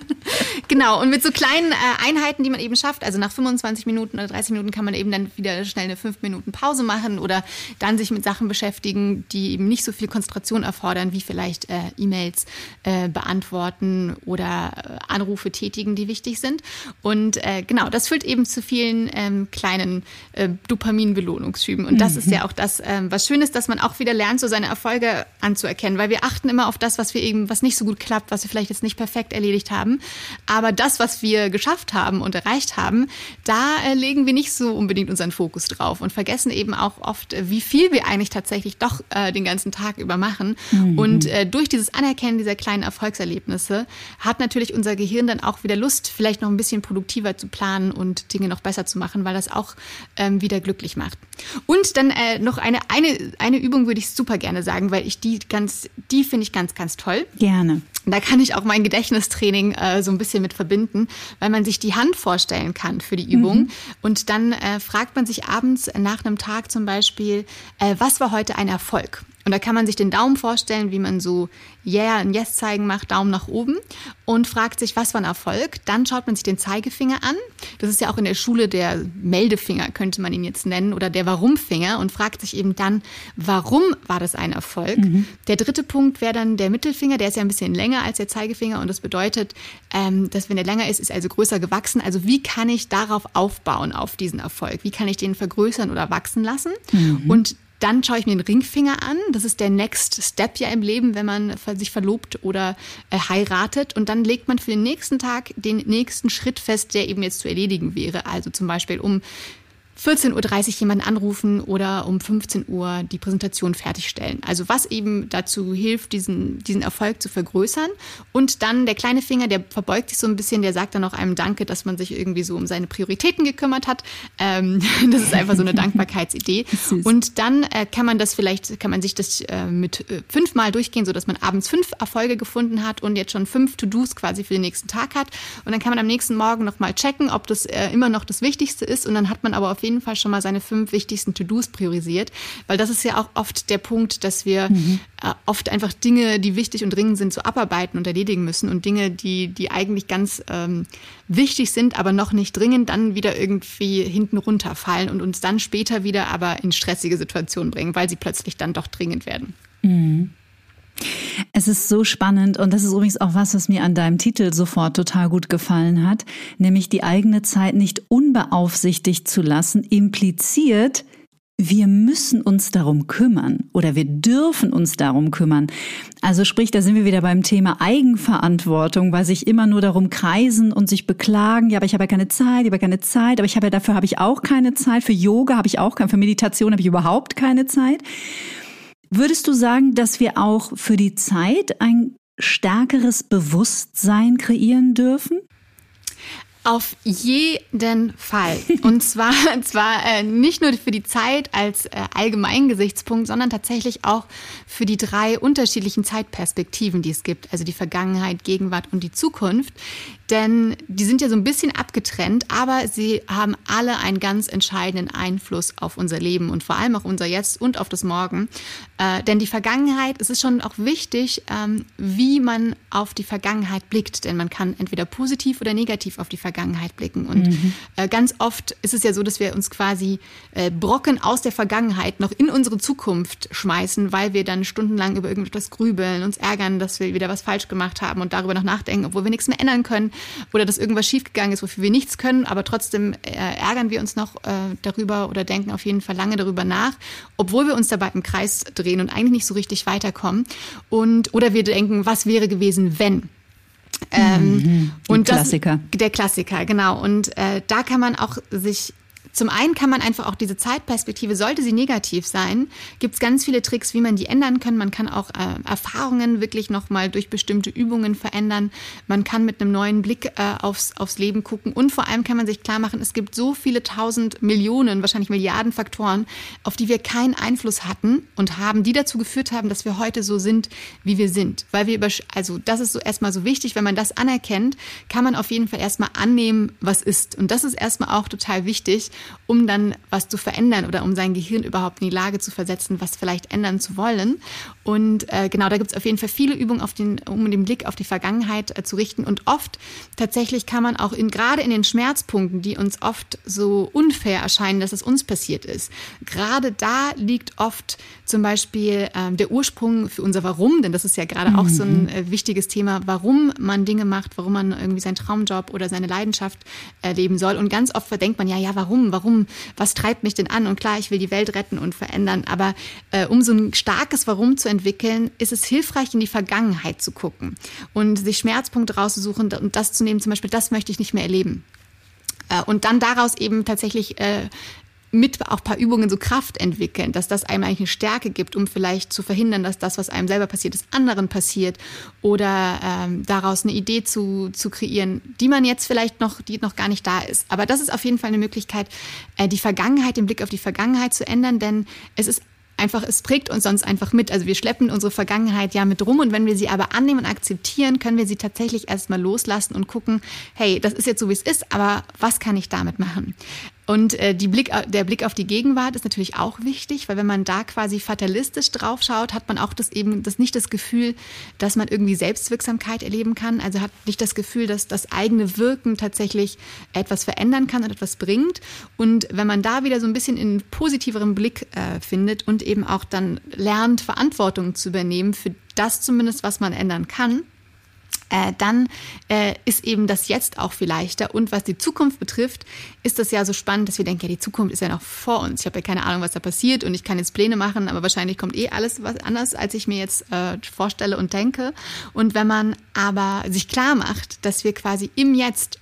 genau. Und mit so kleinen äh, Einheiten, die man eben schafft, also nach 25 Minuten oder 30 Minuten kann man eben dann wieder schnell eine 5 Minuten Pause machen oder dann sich mit Sachen beschäftigen, die eben nicht so viel Konzentration erfordern, wie vielleicht äh, E-Mails äh, beantworten oder äh, Anrufe tätigen, die wichtig sind. Und äh, genau, das führt eben zu vielen ähm, kleinen äh, Dopamin-Belohnungsschüben. Und das mhm. ist ja auch das, ähm, was schön ist, dass man auch wieder lernt, so seine Erfolge anzuerkennen, weil wir achten immer auf das, was wir eben, was nicht so gut klappt, was wir vielleicht jetzt nicht perfekt erledigt haben. Aber das, was wir geschafft haben und erreicht haben, da äh, legen wir nicht so unbedingt unseren Fokus drauf und vergessen eben auch oft, äh, wie viel wir eigentlich tatsächlich doch äh, den ganzen Tag über machen. Mhm. Und äh, durch dieses Anerkennen dieser kleinen Erfolgserlebnisse hat natürlich unser Gehirn dann auch wieder Lust, vielleicht noch ein bisschen produktiver zu planen und Dinge noch besser zu machen, weil das auch ähm, wieder glücklich macht. Und dann äh, noch eine, eine, eine Übung würde ich super gerne sagen, weil ich die ganz, die finde ich ganz, ganz toll. Gerne. Da kann ich auch mein Gedächtnistraining äh, so ein bisschen mit verbinden, weil man sich die Hand vorstellen kann für die Übung. Mhm. Und dann äh, fragt man sich abends nach einem Tag zum Beispiel, äh, was war heute ein Erfolg? Und da kann man sich den Daumen vorstellen, wie man so Yeah und Yes zeigen macht, Daumen nach oben und fragt sich, was war ein Erfolg. Dann schaut man sich den Zeigefinger an. Das ist ja auch in der Schule der Meldefinger, könnte man ihn jetzt nennen, oder der Warum-Finger und fragt sich eben dann, warum war das ein Erfolg? Mhm. Der dritte Punkt wäre dann der Mittelfinger, der ist ja ein bisschen länger als der Zeigefinger und das bedeutet, ähm, dass wenn der länger ist, ist er also größer gewachsen. Also wie kann ich darauf aufbauen, auf diesen Erfolg? Wie kann ich den vergrößern oder wachsen lassen? Mhm. Und dann schaue ich mir den Ringfinger an. Das ist der Next Step ja im Leben, wenn man sich verlobt oder äh, heiratet. Und dann legt man für den nächsten Tag den nächsten Schritt fest, der eben jetzt zu erledigen wäre. Also zum Beispiel, um 14.30 Uhr jemanden anrufen oder um 15 Uhr die Präsentation fertigstellen. Also was eben dazu hilft, diesen, diesen Erfolg zu vergrößern. Und dann der kleine Finger, der verbeugt sich so ein bisschen, der sagt dann auch einem Danke, dass man sich irgendwie so um seine Prioritäten gekümmert hat. Ähm, das ist einfach so eine Dankbarkeitsidee. Und dann äh, kann man das vielleicht, kann man sich das äh, mit äh, fünfmal durchgehen, sodass man abends fünf Erfolge gefunden hat und jetzt schon fünf To-Dos quasi für den nächsten Tag hat. Und dann kann man am nächsten Morgen nochmal checken, ob das äh, immer noch das Wichtigste ist. Und dann hat man aber auf jeden jeden Fall schon mal seine fünf wichtigsten To-Dos priorisiert, weil das ist ja auch oft der Punkt, dass wir mhm. äh, oft einfach Dinge, die wichtig und dringend sind, so abarbeiten und erledigen müssen und Dinge, die, die eigentlich ganz ähm, wichtig sind, aber noch nicht dringend, dann wieder irgendwie hinten runterfallen und uns dann später wieder aber in stressige Situationen bringen, weil sie plötzlich dann doch dringend werden. Mhm. Es ist so spannend und das ist übrigens auch was, was mir an deinem Titel sofort total gut gefallen hat, nämlich die eigene Zeit nicht unbeaufsichtigt zu lassen, impliziert, wir müssen uns darum kümmern oder wir dürfen uns darum kümmern. Also sprich, da sind wir wieder beim Thema Eigenverantwortung, weil sich immer nur darum kreisen und sich beklagen, ja, aber ich habe ja keine Zeit, ich habe ja keine Zeit, aber ich habe ja dafür habe ich auch keine Zeit, für Yoga habe ich auch keine, für Meditation habe ich überhaupt keine Zeit. Würdest du sagen, dass wir auch für die Zeit ein stärkeres Bewusstsein kreieren dürfen? Auf jeden Fall. Und zwar, zwar äh, nicht nur für die Zeit als äh, allgemeinen Gesichtspunkt, sondern tatsächlich auch für die drei unterschiedlichen Zeitperspektiven, die es gibt. Also die Vergangenheit, Gegenwart und die Zukunft. Denn die sind ja so ein bisschen abgetrennt, aber sie haben alle einen ganz entscheidenden Einfluss auf unser Leben und vor allem auch unser Jetzt und auf das Morgen. Äh, denn die Vergangenheit, es ist schon auch wichtig, ähm, wie man auf die Vergangenheit blickt. Denn man kann entweder positiv oder negativ auf die Vergangenheit blicken. Und mhm. äh, ganz oft ist es ja so, dass wir uns quasi äh, Brocken aus der Vergangenheit noch in unsere Zukunft schmeißen, weil wir dann stundenlang über irgendetwas grübeln, uns ärgern, dass wir wieder was falsch gemacht haben und darüber noch nachdenken, obwohl wir nichts mehr ändern können oder dass irgendwas schiefgegangen ist, wofür wir nichts können, aber trotzdem äh, ärgern wir uns noch äh, darüber oder denken auf jeden Fall lange darüber nach, obwohl wir uns dabei im Kreis drehen und eigentlich nicht so richtig weiterkommen. Und oder wir denken, was wäre gewesen, wenn? Ähm, mhm, und Klassiker. Das, der Klassiker, genau. Und äh, da kann man auch sich zum einen kann man einfach auch diese Zeitperspektive, sollte sie negativ sein, gibt es ganz viele Tricks, wie man die ändern kann. Man kann auch äh, Erfahrungen wirklich nochmal durch bestimmte Übungen verändern. Man kann mit einem neuen Blick äh, aufs, aufs Leben gucken. Und vor allem kann man sich klar machen, es gibt so viele tausend Millionen, wahrscheinlich Milliarden Faktoren, auf die wir keinen Einfluss hatten und haben, die dazu geführt haben, dass wir heute so sind, wie wir sind. Weil wir über, also das ist so erstmal so wichtig, wenn man das anerkennt, kann man auf jeden Fall erstmal annehmen, was ist. Und das ist erstmal auch total wichtig um dann was zu verändern oder um sein Gehirn überhaupt in die Lage zu versetzen, was vielleicht ändern zu wollen. Und äh, genau, da gibt es auf jeden Fall viele Übungen, auf den, um den Blick auf die Vergangenheit äh, zu richten. Und oft tatsächlich kann man auch in, gerade in den Schmerzpunkten, die uns oft so unfair erscheinen, dass es uns passiert ist, gerade da liegt oft zum Beispiel äh, der Ursprung für unser Warum, denn das ist ja gerade mhm. auch so ein mhm. äh, wichtiges Thema, warum man Dinge macht, warum man irgendwie seinen Traumjob oder seine Leidenschaft erleben soll. Und ganz oft verdenkt man ja, ja, warum, warum, was treibt mich denn an? Und klar, ich will die Welt retten und verändern, aber äh, um so ein starkes Warum zu entwickeln, ist es hilfreich, in die Vergangenheit zu gucken und sich Schmerzpunkte rauszusuchen und das zu nehmen, zum Beispiel, das möchte ich nicht mehr erleben. Äh, und dann daraus eben tatsächlich äh, mit auch paar Übungen so Kraft entwickeln, dass das einem eigentlich eine Stärke gibt, um vielleicht zu verhindern, dass das, was einem selber passiert ist, anderen passiert oder ähm, daraus eine Idee zu, zu kreieren, die man jetzt vielleicht noch, die noch gar nicht da ist. Aber das ist auf jeden Fall eine Möglichkeit, äh, die Vergangenheit, den Blick auf die Vergangenheit zu ändern, denn es ist einfach, es prägt uns sonst einfach mit. Also wir schleppen unsere Vergangenheit ja mit rum und wenn wir sie aber annehmen und akzeptieren, können wir sie tatsächlich erstmal loslassen und gucken, hey, das ist jetzt so, wie es ist, aber was kann ich damit machen? Und äh, die Blick, der Blick auf die Gegenwart ist natürlich auch wichtig, weil wenn man da quasi fatalistisch drauf schaut, hat man auch das eben das nicht das Gefühl, dass man irgendwie Selbstwirksamkeit erleben kann. Also hat nicht das Gefühl, dass das eigene Wirken tatsächlich etwas verändern kann und etwas bringt. Und wenn man da wieder so ein bisschen in positiveren Blick äh, findet und eben auch dann lernt, Verantwortung zu übernehmen für das zumindest, was man ändern kann, äh, dann äh, ist eben das Jetzt auch viel leichter. Und was die Zukunft betrifft, ist das ja so spannend, dass wir denken, ja, die Zukunft ist ja noch vor uns. Ich habe ja keine Ahnung, was da passiert und ich kann jetzt Pläne machen, aber wahrscheinlich kommt eh alles was anders, als ich mir jetzt äh, vorstelle und denke. Und wenn man aber sich klar macht, dass wir quasi im Jetzt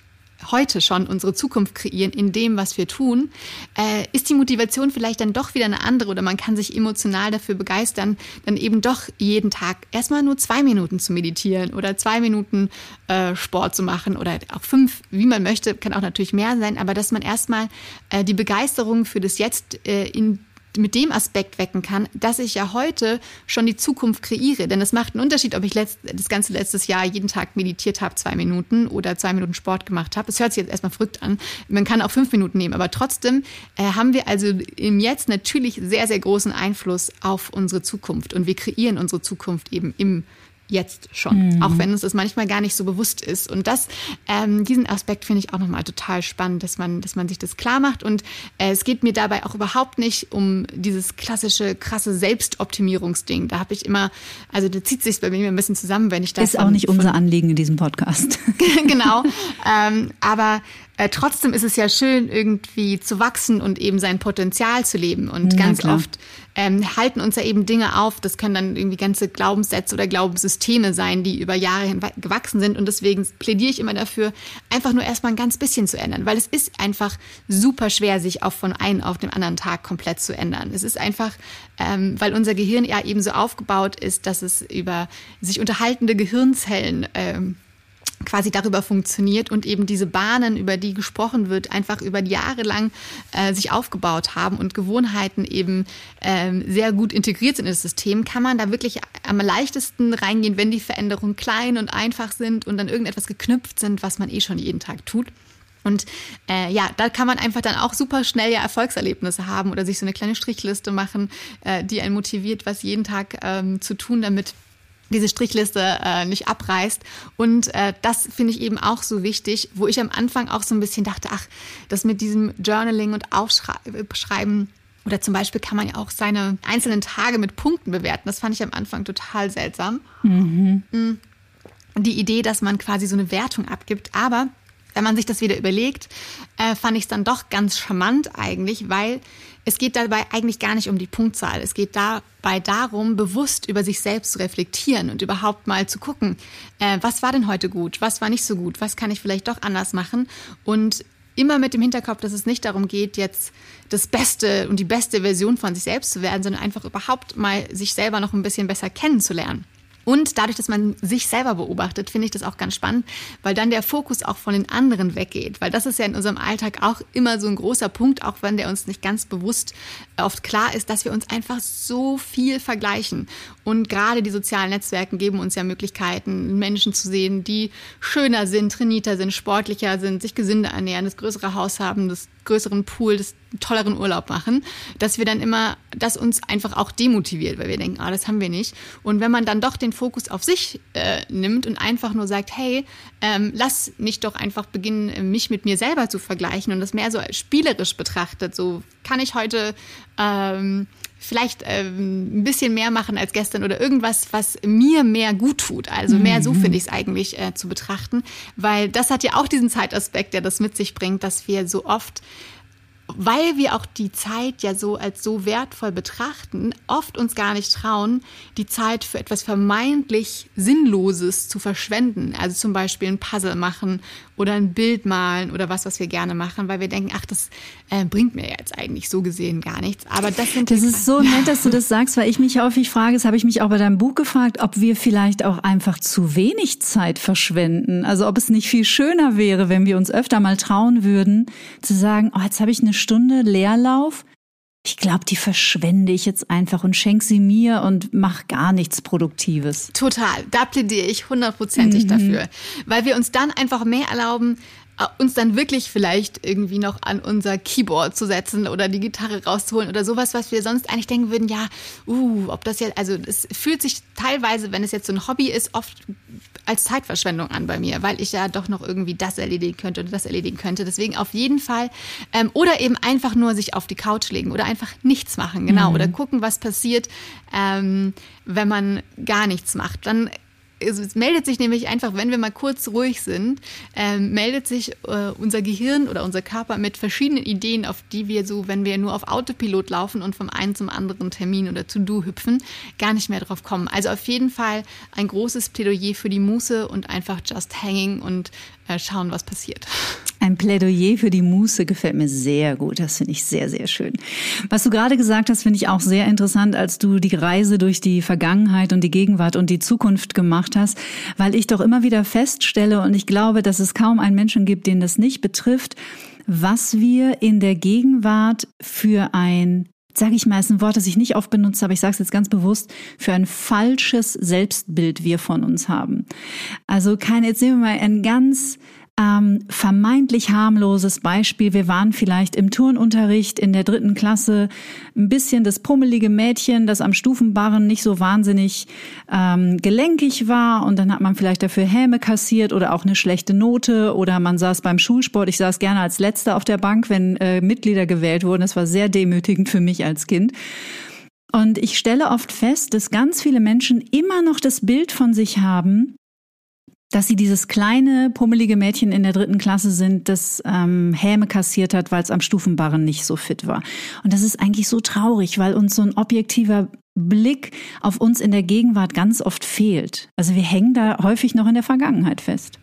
heute schon unsere Zukunft kreieren in dem, was wir tun, äh, ist die Motivation vielleicht dann doch wieder eine andere oder man kann sich emotional dafür begeistern, dann eben doch jeden Tag erstmal nur zwei Minuten zu meditieren oder zwei Minuten äh, Sport zu machen oder auch fünf, wie man möchte, kann auch natürlich mehr sein, aber dass man erstmal äh, die Begeisterung für das Jetzt äh, in mit dem Aspekt wecken kann, dass ich ja heute schon die Zukunft kreiere. Denn es macht einen Unterschied, ob ich letzt, das ganze letztes Jahr jeden Tag meditiert habe, zwei Minuten oder zwei Minuten Sport gemacht habe. Es hört sich jetzt erstmal verrückt an. Man kann auch fünf Minuten nehmen, aber trotzdem äh, haben wir also im Jetzt natürlich sehr, sehr großen Einfluss auf unsere Zukunft und wir kreieren unsere Zukunft eben im jetzt schon, mhm. auch wenn uns das manchmal gar nicht so bewusst ist. Und das, ähm, diesen Aspekt finde ich auch nochmal total spannend, dass man, dass man sich das klar macht. Und äh, es geht mir dabei auch überhaupt nicht um dieses klassische, krasse Selbstoptimierungsding. Da habe ich immer, also da zieht sich bei mir ein bisschen zusammen, wenn ich das. Ist auch nicht unser Anliegen in diesem Podcast. genau. Ähm, aber äh, trotzdem ist es ja schön, irgendwie zu wachsen und eben sein Potenzial zu leben. Und ja, ganz klar. oft ähm, halten uns ja eben Dinge auf. Das können dann irgendwie ganze Glaubenssätze oder Glaubenssysteme sein, die über Jahre hinweg gewachsen sind. Und deswegen plädiere ich immer dafür, einfach nur erstmal ein ganz bisschen zu ändern, weil es ist einfach super schwer, sich auch von einem auf den anderen Tag komplett zu ändern. Es ist einfach, ähm, weil unser Gehirn ja eben so aufgebaut ist, dass es über sich unterhaltende Gehirnzellen ähm, quasi darüber funktioniert und eben diese Bahnen, über die gesprochen wird, einfach über Jahre lang äh, sich aufgebaut haben und Gewohnheiten eben ähm, sehr gut integriert sind in das System, kann man da wirklich am leichtesten reingehen, wenn die Veränderungen klein und einfach sind und dann irgendetwas geknüpft sind, was man eh schon jeden Tag tut. Und äh, ja, da kann man einfach dann auch super schnell ja Erfolgserlebnisse haben oder sich so eine kleine Strichliste machen, äh, die einen motiviert, was jeden Tag ähm, zu tun, damit diese Strichliste äh, nicht abreißt. Und äh, das finde ich eben auch so wichtig, wo ich am Anfang auch so ein bisschen dachte, ach, das mit diesem Journaling und Aufschreiben oder zum Beispiel kann man ja auch seine einzelnen Tage mit Punkten bewerten. Das fand ich am Anfang total seltsam. Mhm. Die Idee, dass man quasi so eine Wertung abgibt. Aber wenn man sich das wieder überlegt, äh, fand ich es dann doch ganz charmant eigentlich, weil es geht dabei eigentlich gar nicht um die Punktzahl. Es geht dabei darum, bewusst über sich selbst zu reflektieren und überhaupt mal zu gucken, äh, was war denn heute gut, was war nicht so gut, was kann ich vielleicht doch anders machen und immer mit dem Hinterkopf, dass es nicht darum geht, jetzt das Beste und die beste Version von sich selbst zu werden, sondern einfach überhaupt mal sich selber noch ein bisschen besser kennenzulernen. Und dadurch, dass man sich selber beobachtet, finde ich das auch ganz spannend, weil dann der Fokus auch von den anderen weggeht. Weil das ist ja in unserem Alltag auch immer so ein großer Punkt, auch wenn der uns nicht ganz bewusst oft klar ist, dass wir uns einfach so viel vergleichen. Und gerade die sozialen Netzwerke geben uns ja Möglichkeiten, Menschen zu sehen, die schöner sind, trainierter sind, sportlicher sind, sich gesünder ernähren, das größere Haus haben, das größeren Pool, das tolleren Urlaub machen, dass wir dann immer, dass uns einfach auch demotiviert, weil wir denken, ah, das haben wir nicht. Und wenn man dann doch den Fokus auf sich äh, nimmt und einfach nur sagt, hey, ähm, lass mich doch einfach beginnen, mich mit mir selber zu vergleichen und das mehr so spielerisch betrachtet, so kann ich heute ähm, vielleicht ähm, ein bisschen mehr machen als gestern oder irgendwas, was mir mehr gut tut. Also mehr so mhm. finde ich es eigentlich äh, zu betrachten, weil das hat ja auch diesen Zeitaspekt, der das mit sich bringt, dass wir so oft weil wir auch die Zeit ja so als so wertvoll betrachten, oft uns gar nicht trauen, die Zeit für etwas vermeintlich Sinnloses zu verschwenden. Also zum Beispiel ein Puzzle machen oder ein Bild malen oder was, was wir gerne machen, weil wir denken, ach, das äh, bringt mir jetzt eigentlich so gesehen gar nichts. Aber das sind das ist so nett, dass du das sagst, weil ich mich häufig frage, das habe ich mich auch bei deinem Buch gefragt, ob wir vielleicht auch einfach zu wenig Zeit verschwenden. Also ob es nicht viel schöner wäre, wenn wir uns öfter mal trauen würden, zu sagen, oh, jetzt habe ich eine Stunde Leerlauf ich glaube, die verschwende ich jetzt einfach und schenke sie mir und mache gar nichts Produktives. Total. Da plädiere ich hundertprozentig mhm. dafür. Weil wir uns dann einfach mehr erlauben, äh, uns dann wirklich vielleicht irgendwie noch an unser Keyboard zu setzen oder die Gitarre rauszuholen oder sowas, was wir sonst eigentlich denken würden, ja, uh, ob das jetzt, also es fühlt sich teilweise, wenn es jetzt so ein Hobby ist, oft als Zeitverschwendung an bei mir, weil ich ja doch noch irgendwie das erledigen könnte oder das erledigen könnte. Deswegen auf jeden Fall. Ähm, oder eben einfach nur sich auf die Couch legen oder einfach nichts machen, genau. Mhm. Oder gucken, was passiert, ähm, wenn man gar nichts macht. Dann es meldet sich nämlich einfach, wenn wir mal kurz ruhig sind, ähm, meldet sich äh, unser Gehirn oder unser Körper mit verschiedenen Ideen, auf die wir so, wenn wir nur auf Autopilot laufen und vom einen zum anderen Termin oder To-Do hüpfen, gar nicht mehr drauf kommen. Also auf jeden Fall ein großes Plädoyer für die Muße und einfach just hanging und schauen, was passiert. Ein Plädoyer für die Muße gefällt mir sehr gut. Das finde ich sehr, sehr schön. Was du gerade gesagt hast, finde ich auch sehr interessant, als du die Reise durch die Vergangenheit und die Gegenwart und die Zukunft gemacht hast, weil ich doch immer wieder feststelle und ich glaube, dass es kaum einen Menschen gibt, den das nicht betrifft, was wir in der Gegenwart für ein sage ich mal, ist ein Wort, das ich nicht oft benutze, aber ich sage es jetzt ganz bewusst, für ein falsches Selbstbild wir von uns haben. Also keine, jetzt nehmen wir mal ein ganz ähm, vermeintlich harmloses Beispiel. Wir waren vielleicht im Turnunterricht in der dritten Klasse ein bisschen das pummelige Mädchen, das am Stufenbarren nicht so wahnsinnig ähm, gelenkig war und dann hat man vielleicht dafür Häme kassiert oder auch eine schlechte Note oder man saß beim Schulsport. Ich saß gerne als Letzter auf der Bank, wenn äh, Mitglieder gewählt wurden. Das war sehr demütigend für mich als Kind. Und ich stelle oft fest, dass ganz viele Menschen immer noch das Bild von sich haben, dass sie dieses kleine, pummelige Mädchen in der dritten Klasse sind, das ähm, Häme kassiert hat, weil es am Stufenbarren nicht so fit war. Und das ist eigentlich so traurig, weil uns so ein objektiver Blick auf uns in der Gegenwart ganz oft fehlt. Also wir hängen da häufig noch in der Vergangenheit fest.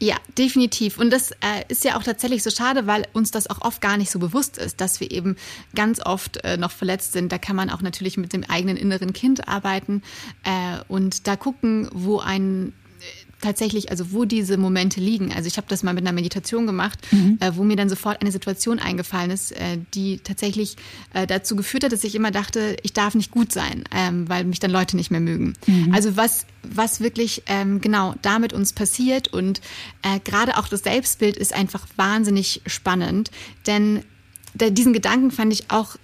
Ja, definitiv. Und das äh, ist ja auch tatsächlich so schade, weil uns das auch oft gar nicht so bewusst ist, dass wir eben ganz oft äh, noch verletzt sind. Da kann man auch natürlich mit dem eigenen inneren Kind arbeiten äh, und da gucken, wo ein tatsächlich, also wo diese Momente liegen. Also ich habe das mal mit einer Meditation gemacht, mhm. äh, wo mir dann sofort eine Situation eingefallen ist, äh, die tatsächlich äh, dazu geführt hat, dass ich immer dachte, ich darf nicht gut sein, ähm, weil mich dann Leute nicht mehr mögen. Mhm. Also was, was wirklich ähm, genau da mit uns passiert und äh, gerade auch das Selbstbild ist einfach wahnsinnig spannend, denn diesen Gedanken fand ich auch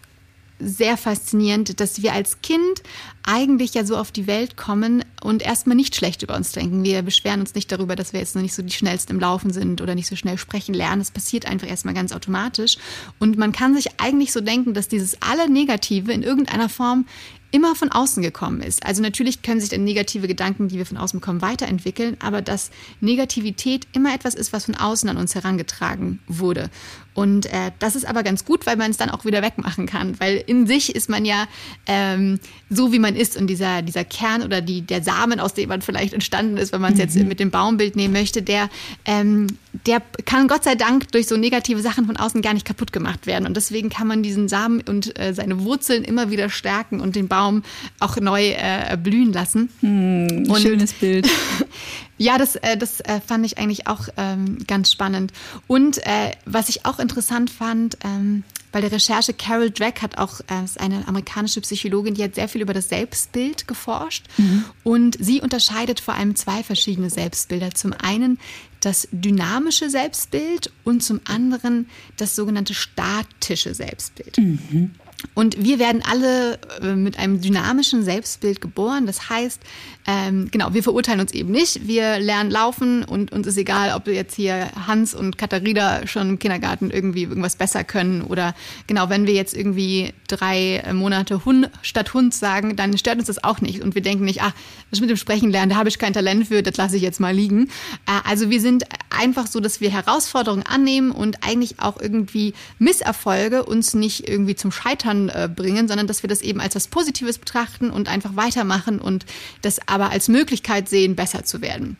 sehr faszinierend, dass wir als Kind eigentlich ja so auf die Welt kommen und erstmal nicht schlecht über uns denken. Wir beschweren uns nicht darüber, dass wir jetzt noch nicht so die schnellsten im Laufen sind oder nicht so schnell sprechen lernen. Das passiert einfach erstmal ganz automatisch. Und man kann sich eigentlich so denken, dass dieses alle Negative in irgendeiner Form immer von außen gekommen ist. Also natürlich können sich dann negative Gedanken, die wir von außen bekommen, weiterentwickeln, aber dass Negativität immer etwas ist, was von außen an uns herangetragen wurde. Und äh, das ist aber ganz gut, weil man es dann auch wieder wegmachen kann, weil in sich ist man ja ähm, so, wie man ist und dieser, dieser Kern oder die, der Samen, aus dem man vielleicht entstanden ist, wenn man es mhm. jetzt mit dem Baumbild nehmen möchte, der, ähm, der kann Gott sei Dank durch so negative Sachen von außen gar nicht kaputt gemacht werden. Und deswegen kann man diesen Samen und äh, seine Wurzeln immer wieder stärken und den Baum auch neu äh, blühen lassen. Mhm, schönes Bild. Ja, das, äh, das äh, fand ich eigentlich auch ähm, ganz spannend. Und äh, was ich auch interessant fand, ähm, bei der Recherche, Carol Drake hat auch, äh, ist eine amerikanische Psychologin, die hat sehr viel über das Selbstbild geforscht. Mhm. Und sie unterscheidet vor allem zwei verschiedene Selbstbilder. Zum einen das dynamische Selbstbild und zum anderen das sogenannte statische Selbstbild. Mhm. Und wir werden alle äh, mit einem dynamischen Selbstbild geboren. Das heißt, ähm, genau, wir verurteilen uns eben nicht. Wir lernen laufen und uns ist egal, ob jetzt hier Hans und Katharina schon im Kindergarten irgendwie irgendwas besser können oder genau, wenn wir jetzt irgendwie drei Monate Hund statt Hund sagen, dann stört uns das auch nicht und wir denken nicht, ah, das mit dem Sprechen lernen, da habe ich kein Talent für, das lasse ich jetzt mal liegen. Äh, also wir sind einfach so, dass wir Herausforderungen annehmen und eigentlich auch irgendwie Misserfolge uns nicht irgendwie zum Scheitern äh, bringen, sondern dass wir das eben als was Positives betrachten und einfach weitermachen und das aber als Möglichkeit sehen, besser zu werden.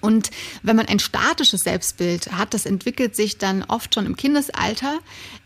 Und wenn man ein statisches Selbstbild hat, das entwickelt sich dann oft schon im Kindesalter.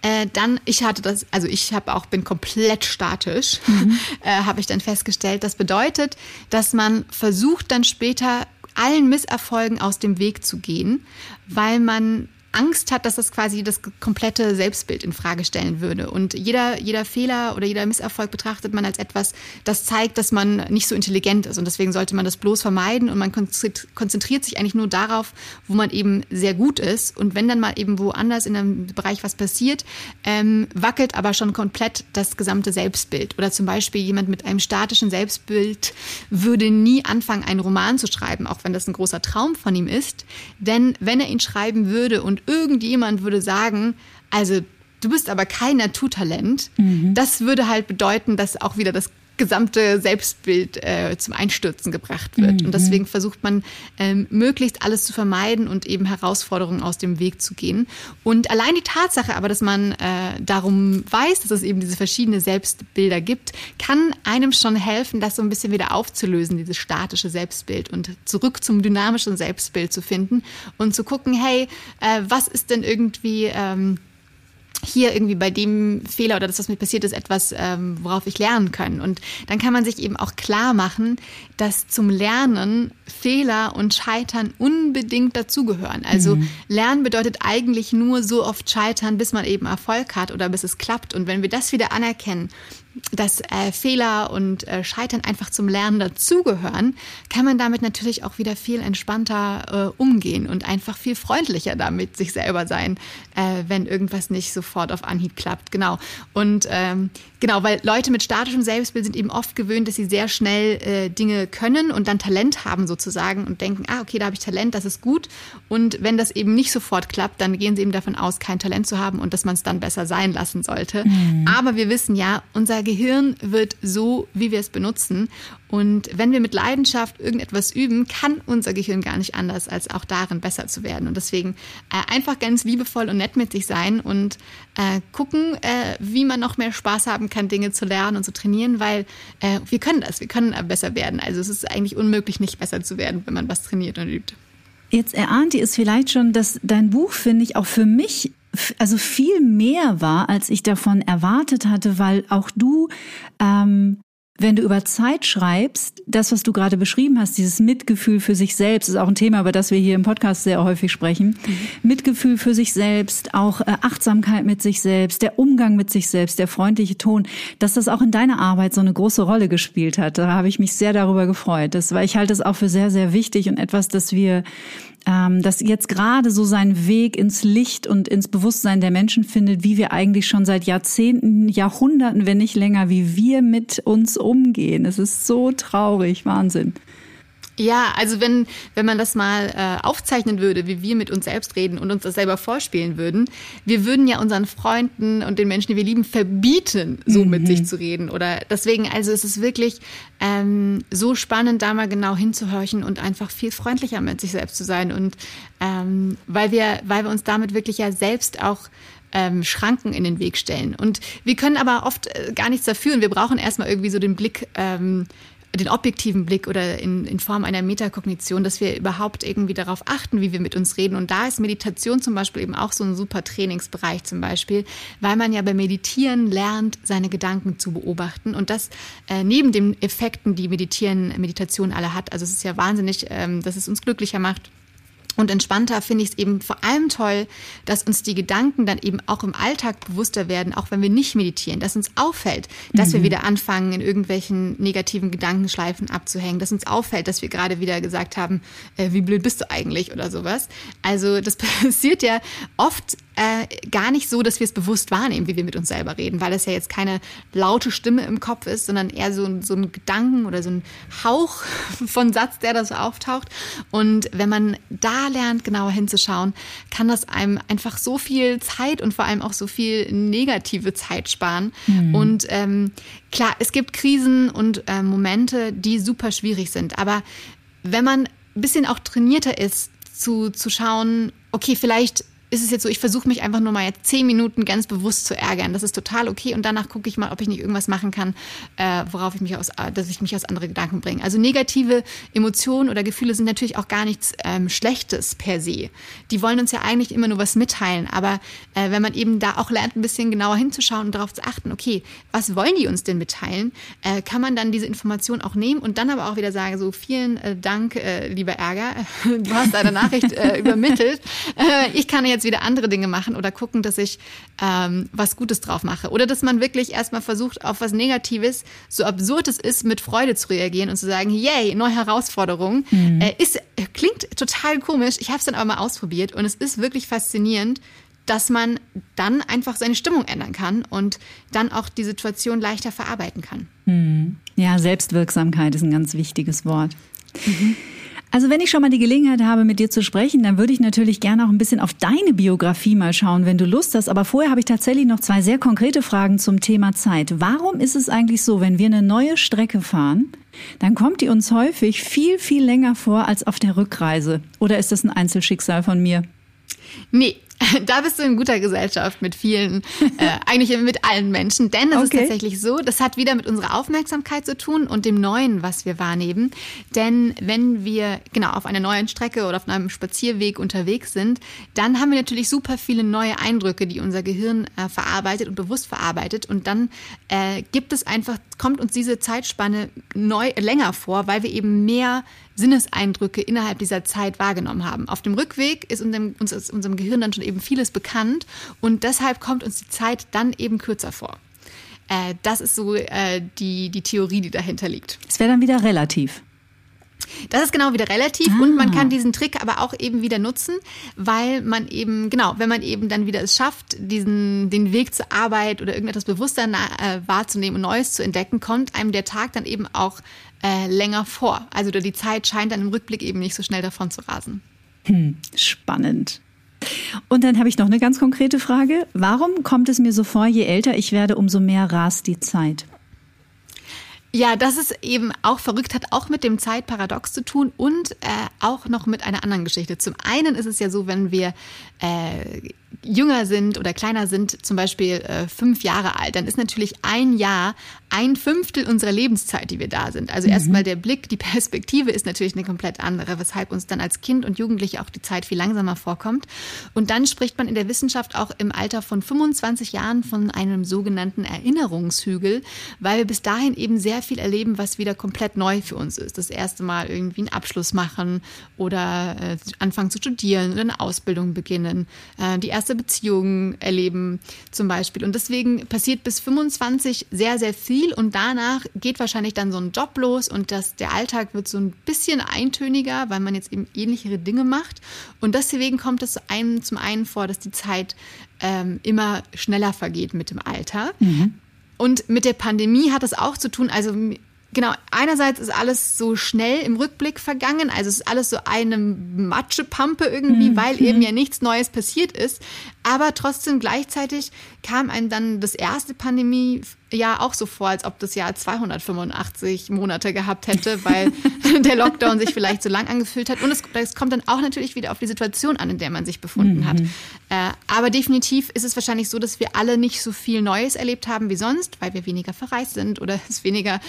Äh, dann, ich hatte das, also ich habe auch bin komplett statisch, mhm. äh, habe ich dann festgestellt. Das bedeutet, dass man versucht dann später allen Misserfolgen aus dem Weg zu gehen, weil man Angst hat, dass das quasi das komplette Selbstbild in Frage stellen würde. Und jeder, jeder Fehler oder jeder Misserfolg betrachtet man als etwas, das zeigt, dass man nicht so intelligent ist. Und deswegen sollte man das bloß vermeiden und man konzentriert sich eigentlich nur darauf, wo man eben sehr gut ist. Und wenn dann mal eben woanders in einem Bereich was passiert, ähm, wackelt aber schon komplett das gesamte Selbstbild. Oder zum Beispiel jemand mit einem statischen Selbstbild würde nie anfangen, einen Roman zu schreiben, auch wenn das ein großer Traum von ihm ist. Denn wenn er ihn schreiben würde und irgendjemand würde sagen, also du bist aber kein Naturtalent, mhm. das würde halt bedeuten, dass auch wieder das gesamte Selbstbild äh, zum Einstürzen gebracht wird. Mhm. Und deswegen versucht man ähm, möglichst alles zu vermeiden und eben Herausforderungen aus dem Weg zu gehen. Und allein die Tatsache aber, dass man äh, darum weiß, dass es eben diese verschiedenen Selbstbilder gibt, kann einem schon helfen, das so ein bisschen wieder aufzulösen, dieses statische Selbstbild und zurück zum dynamischen Selbstbild zu finden und zu gucken, hey, äh, was ist denn irgendwie ähm, hier irgendwie bei dem Fehler oder das, was mir passiert ist, etwas, ähm, worauf ich lernen kann. Und dann kann man sich eben auch klar machen, dass zum Lernen Fehler und Scheitern unbedingt dazugehören. Also mhm. Lernen bedeutet eigentlich nur so oft scheitern, bis man eben Erfolg hat oder bis es klappt. Und wenn wir das wieder anerkennen dass äh, Fehler und äh, Scheitern einfach zum Lernen dazugehören, kann man damit natürlich auch wieder viel entspannter äh, umgehen und einfach viel freundlicher damit sich selber sein, äh, wenn irgendwas nicht sofort auf Anhieb klappt. Genau. Und ähm, genau, weil Leute mit statischem Selbstbild sind eben oft gewöhnt, dass sie sehr schnell äh, Dinge können und dann Talent haben sozusagen und denken, ah, okay, da habe ich Talent, das ist gut. Und wenn das eben nicht sofort klappt, dann gehen sie eben davon aus, kein Talent zu haben und dass man es dann besser sein lassen sollte. Mhm. Aber wir wissen ja, unser unser Gehirn wird so, wie wir es benutzen. Und wenn wir mit Leidenschaft irgendetwas üben, kann unser Gehirn gar nicht anders, als auch darin besser zu werden. Und deswegen äh, einfach ganz liebevoll und nett mit sich sein und äh, gucken, äh, wie man noch mehr Spaß haben kann, Dinge zu lernen und zu trainieren, weil äh, wir können das, wir können besser werden. Also es ist eigentlich unmöglich, nicht besser zu werden, wenn man was trainiert und übt. Jetzt erahnt ihr es vielleicht schon, dass dein Buch, finde ich, auch für mich also viel mehr war, als ich davon erwartet hatte, weil auch du, ähm, wenn du über Zeit schreibst, das, was du gerade beschrieben hast, dieses Mitgefühl für sich selbst, ist auch ein Thema, über das wir hier im Podcast sehr häufig sprechen. Mhm. Mitgefühl für sich selbst, auch äh, Achtsamkeit mit sich selbst, der Umgang mit sich selbst, der freundliche Ton, dass das auch in deiner Arbeit so eine große Rolle gespielt hat. Da habe ich mich sehr darüber gefreut. Das, weil ich halte es auch für sehr, sehr wichtig und etwas, das wir ähm, das jetzt gerade so seinen Weg ins Licht und ins Bewusstsein der Menschen findet, wie wir eigentlich schon seit Jahrzehnten, Jahrhunderten, wenn nicht länger, wie wir mit uns umgehen. Es ist so traurig, Wahnsinn. Ja, also wenn, wenn man das mal äh, aufzeichnen würde, wie wir mit uns selbst reden und uns das selber vorspielen würden, wir würden ja unseren Freunden und den Menschen, die wir lieben, verbieten, so mhm. mit sich zu reden. Oder deswegen, also es ist wirklich ähm, so spannend, da mal genau hinzuhorchen und einfach viel freundlicher mit sich selbst zu sein. Und ähm, weil wir, weil wir uns damit wirklich ja selbst auch ähm, Schranken in den Weg stellen. Und wir können aber oft äh, gar nichts dafür und wir brauchen erstmal irgendwie so den Blick ähm, den objektiven Blick oder in, in Form einer Metakognition, dass wir überhaupt irgendwie darauf achten, wie wir mit uns reden. Und da ist Meditation zum Beispiel eben auch so ein super Trainingsbereich zum Beispiel, weil man ja beim Meditieren lernt, seine Gedanken zu beobachten. Und das äh, neben den Effekten, die Meditieren, Meditation alle hat. Also es ist ja wahnsinnig, ähm, dass es uns glücklicher macht und entspannter finde ich es eben vor allem toll, dass uns die Gedanken dann eben auch im Alltag bewusster werden, auch wenn wir nicht meditieren, dass uns auffällt, dass mhm. wir wieder anfangen, in irgendwelchen negativen Gedankenschleifen abzuhängen, dass uns auffällt, dass wir gerade wieder gesagt haben, äh, wie blöd bist du eigentlich oder sowas. Also das passiert ja oft äh, gar nicht so, dass wir es bewusst wahrnehmen, wie wir mit uns selber reden, weil es ja jetzt keine laute Stimme im Kopf ist, sondern eher so, so ein Gedanken oder so ein Hauch von Satz, der da so auftaucht. Und wenn man da lernt, genauer hinzuschauen, kann das einem einfach so viel Zeit und vor allem auch so viel negative Zeit sparen. Mhm. Und ähm, klar, es gibt Krisen und äh, Momente, die super schwierig sind. Aber wenn man ein bisschen auch trainierter ist, zu, zu schauen, okay, vielleicht ist es jetzt so, ich versuche mich einfach nur mal jetzt zehn Minuten ganz bewusst zu ärgern. Das ist total okay. Und danach gucke ich mal, ob ich nicht irgendwas machen kann, äh, worauf ich mich aus, äh, dass ich mich aus andere Gedanken bringe. Also negative Emotionen oder Gefühle sind natürlich auch gar nichts ähm, Schlechtes per se. Die wollen uns ja eigentlich immer nur was mitteilen. Aber äh, wenn man eben da auch lernt, ein bisschen genauer hinzuschauen und darauf zu achten, okay, was wollen die uns denn mitteilen, äh, kann man dann diese Information auch nehmen und dann aber auch wieder sagen, so vielen äh, Dank, äh, lieber Ärger, du hast deine Nachricht übermittelt. Ich kann jetzt jetzt wieder andere Dinge machen oder gucken, dass ich ähm, was Gutes drauf mache. Oder dass man wirklich erstmal versucht, auf was Negatives, so absurd es ist, mit Freude zu reagieren und zu sagen, yay, neue Herausforderung. Mhm. Äh, ist, klingt total komisch. Ich habe es dann aber mal ausprobiert und es ist wirklich faszinierend, dass man dann einfach seine Stimmung ändern kann und dann auch die Situation leichter verarbeiten kann. Mhm. Ja, Selbstwirksamkeit ist ein ganz wichtiges Wort. Mhm. Also wenn ich schon mal die Gelegenheit habe, mit dir zu sprechen, dann würde ich natürlich gerne auch ein bisschen auf deine Biografie mal schauen, wenn du Lust hast. Aber vorher habe ich tatsächlich noch zwei sehr konkrete Fragen zum Thema Zeit. Warum ist es eigentlich so, wenn wir eine neue Strecke fahren, dann kommt die uns häufig viel, viel länger vor als auf der Rückreise? Oder ist das ein Einzelschicksal von mir? Nee, da bist du in guter Gesellschaft mit vielen, äh, eigentlich mit allen Menschen, denn es okay. ist tatsächlich so, das hat wieder mit unserer Aufmerksamkeit zu tun und dem Neuen, was wir wahrnehmen. Denn wenn wir genau auf einer neuen Strecke oder auf einem Spazierweg unterwegs sind, dann haben wir natürlich super viele neue Eindrücke, die unser Gehirn äh, verarbeitet und bewusst verarbeitet. Und dann äh, gibt es einfach, kommt uns diese Zeitspanne neu, länger vor, weil wir eben mehr Sinneseindrücke innerhalb dieser Zeit wahrgenommen haben. Auf dem Rückweg ist unserem, uns, ist unserem Gehirn dann schon eben vieles bekannt und deshalb kommt uns die Zeit dann eben kürzer vor. Äh, das ist so äh, die, die Theorie, die dahinter liegt. Es wäre dann wieder relativ. Das ist genau wieder relativ ah. und man kann diesen Trick aber auch eben wieder nutzen, weil man eben, genau, wenn man eben dann wieder es schafft, diesen, den Weg zur Arbeit oder irgendetwas bewusster äh, wahrzunehmen und Neues zu entdecken, kommt einem der Tag dann eben auch äh, länger vor. Also die Zeit scheint dann im Rückblick eben nicht so schnell davon zu rasen. Hm, spannend. Und dann habe ich noch eine ganz konkrete Frage. Warum kommt es mir so vor, je älter ich werde, umso mehr rast die Zeit? Ja, das ist eben auch verrückt, hat auch mit dem Zeitparadox zu tun und äh, auch noch mit einer anderen Geschichte. Zum einen ist es ja so, wenn wir äh, jünger sind oder kleiner sind, zum Beispiel äh, fünf Jahre alt, dann ist natürlich ein Jahr ein Fünftel unserer Lebenszeit, die wir da sind. Also mhm. erstmal der Blick, die Perspektive ist natürlich eine komplett andere, weshalb uns dann als Kind und Jugendliche auch die Zeit viel langsamer vorkommt. Und dann spricht man in der Wissenschaft auch im Alter von 25 Jahren von einem sogenannten Erinnerungshügel, weil wir bis dahin eben sehr viel erleben, was wieder komplett neu für uns ist. Das erste Mal irgendwie einen Abschluss machen oder äh, anfangen zu studieren oder eine Ausbildung beginnen, äh, die erste Beziehung erleben zum Beispiel. Und deswegen passiert bis 25 sehr, sehr viel viel und danach geht wahrscheinlich dann so ein Job los und das, der Alltag wird so ein bisschen eintöniger, weil man jetzt eben ähnlichere Dinge macht. Und deswegen kommt es einem zum einen vor, dass die Zeit ähm, immer schneller vergeht mit dem Alter. Mhm. Und mit der Pandemie hat das auch zu tun. Also Genau, einerseits ist alles so schnell im Rückblick vergangen, also es ist alles so eine Matschepampe irgendwie, mhm. weil eben ja nichts Neues passiert ist. Aber trotzdem gleichzeitig kam einem dann das erste Pandemiejahr auch so vor, als ob das Jahr 285 Monate gehabt hätte, weil der Lockdown sich vielleicht so lang angefühlt hat. Und es, es, kommt dann auch natürlich wieder auf die Situation an, in der man sich befunden mhm. hat. Äh, aber definitiv ist es wahrscheinlich so, dass wir alle nicht so viel Neues erlebt haben wie sonst, weil wir weniger verreist sind oder es weniger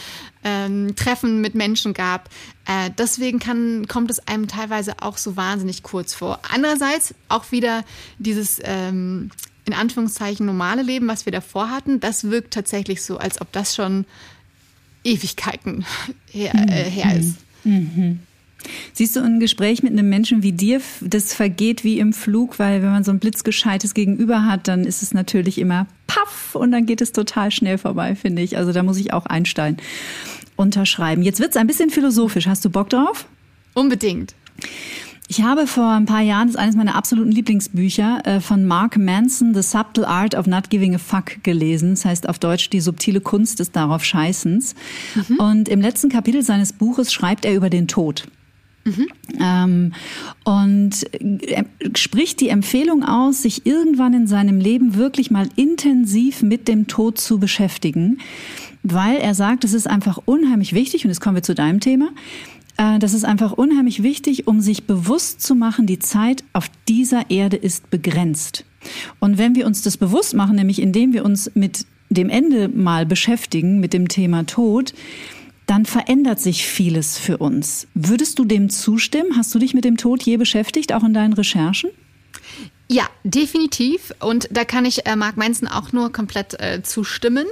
ähm, Treffen mit Menschen gab. Äh, deswegen kann, kommt es einem teilweise auch so wahnsinnig kurz vor. Andererseits auch wieder dieses ähm, in Anführungszeichen normale Leben, was wir davor hatten, das wirkt tatsächlich so, als ob das schon Ewigkeiten her, äh, her ist. Mhm. Siehst du ein Gespräch mit einem Menschen wie dir, das vergeht wie im Flug, weil wenn man so ein blitzgescheites Gegenüber hat, dann ist es natürlich immer paff und dann geht es total schnell vorbei, finde ich. Also da muss ich auch Einstein unterschreiben. Jetzt wird es ein bisschen philosophisch. Hast du Bock drauf? Unbedingt. Ich habe vor ein paar Jahren, das ist eines meiner absoluten Lieblingsbücher, äh, von Mark Manson, The Subtle Art of Not Giving a Fuck gelesen. Das heißt auf Deutsch die subtile Kunst des darauf Scheißens. Mhm. Und im letzten Kapitel seines Buches schreibt er über den Tod. Mhm. Ähm, und er spricht die Empfehlung aus, sich irgendwann in seinem Leben wirklich mal intensiv mit dem Tod zu beschäftigen, weil er sagt, es ist einfach unheimlich wichtig, und jetzt kommen wir zu deinem Thema, äh, das ist einfach unheimlich wichtig, um sich bewusst zu machen, die Zeit auf dieser Erde ist begrenzt. Und wenn wir uns das bewusst machen, nämlich indem wir uns mit dem Ende mal beschäftigen, mit dem Thema Tod, dann verändert sich vieles für uns. Würdest du dem zustimmen? Hast du dich mit dem Tod je beschäftigt, auch in deinen Recherchen? Ja, definitiv. Und da kann ich äh, Mark Manson auch nur komplett äh, zustimmen.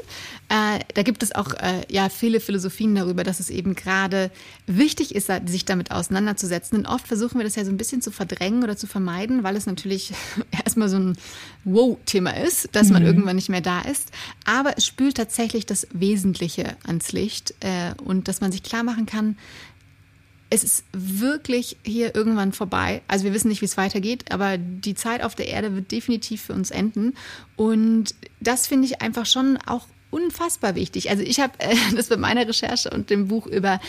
Äh, da gibt es auch äh, ja viele Philosophien darüber, dass es eben gerade wichtig ist, sich damit auseinanderzusetzen. Und oft versuchen wir das ja so ein bisschen zu verdrängen oder zu vermeiden, weil es natürlich erstmal so ein Wow-Thema ist, dass man mhm. irgendwann nicht mehr da ist. Aber es spült tatsächlich das Wesentliche ans Licht äh, und dass man sich klar machen kann, es ist wirklich hier irgendwann vorbei. Also wir wissen nicht, wie es weitergeht, aber die Zeit auf der Erde wird definitiv für uns enden. Und das finde ich einfach schon auch unfassbar wichtig. Also ich habe äh, das bei meiner Recherche und dem Buch über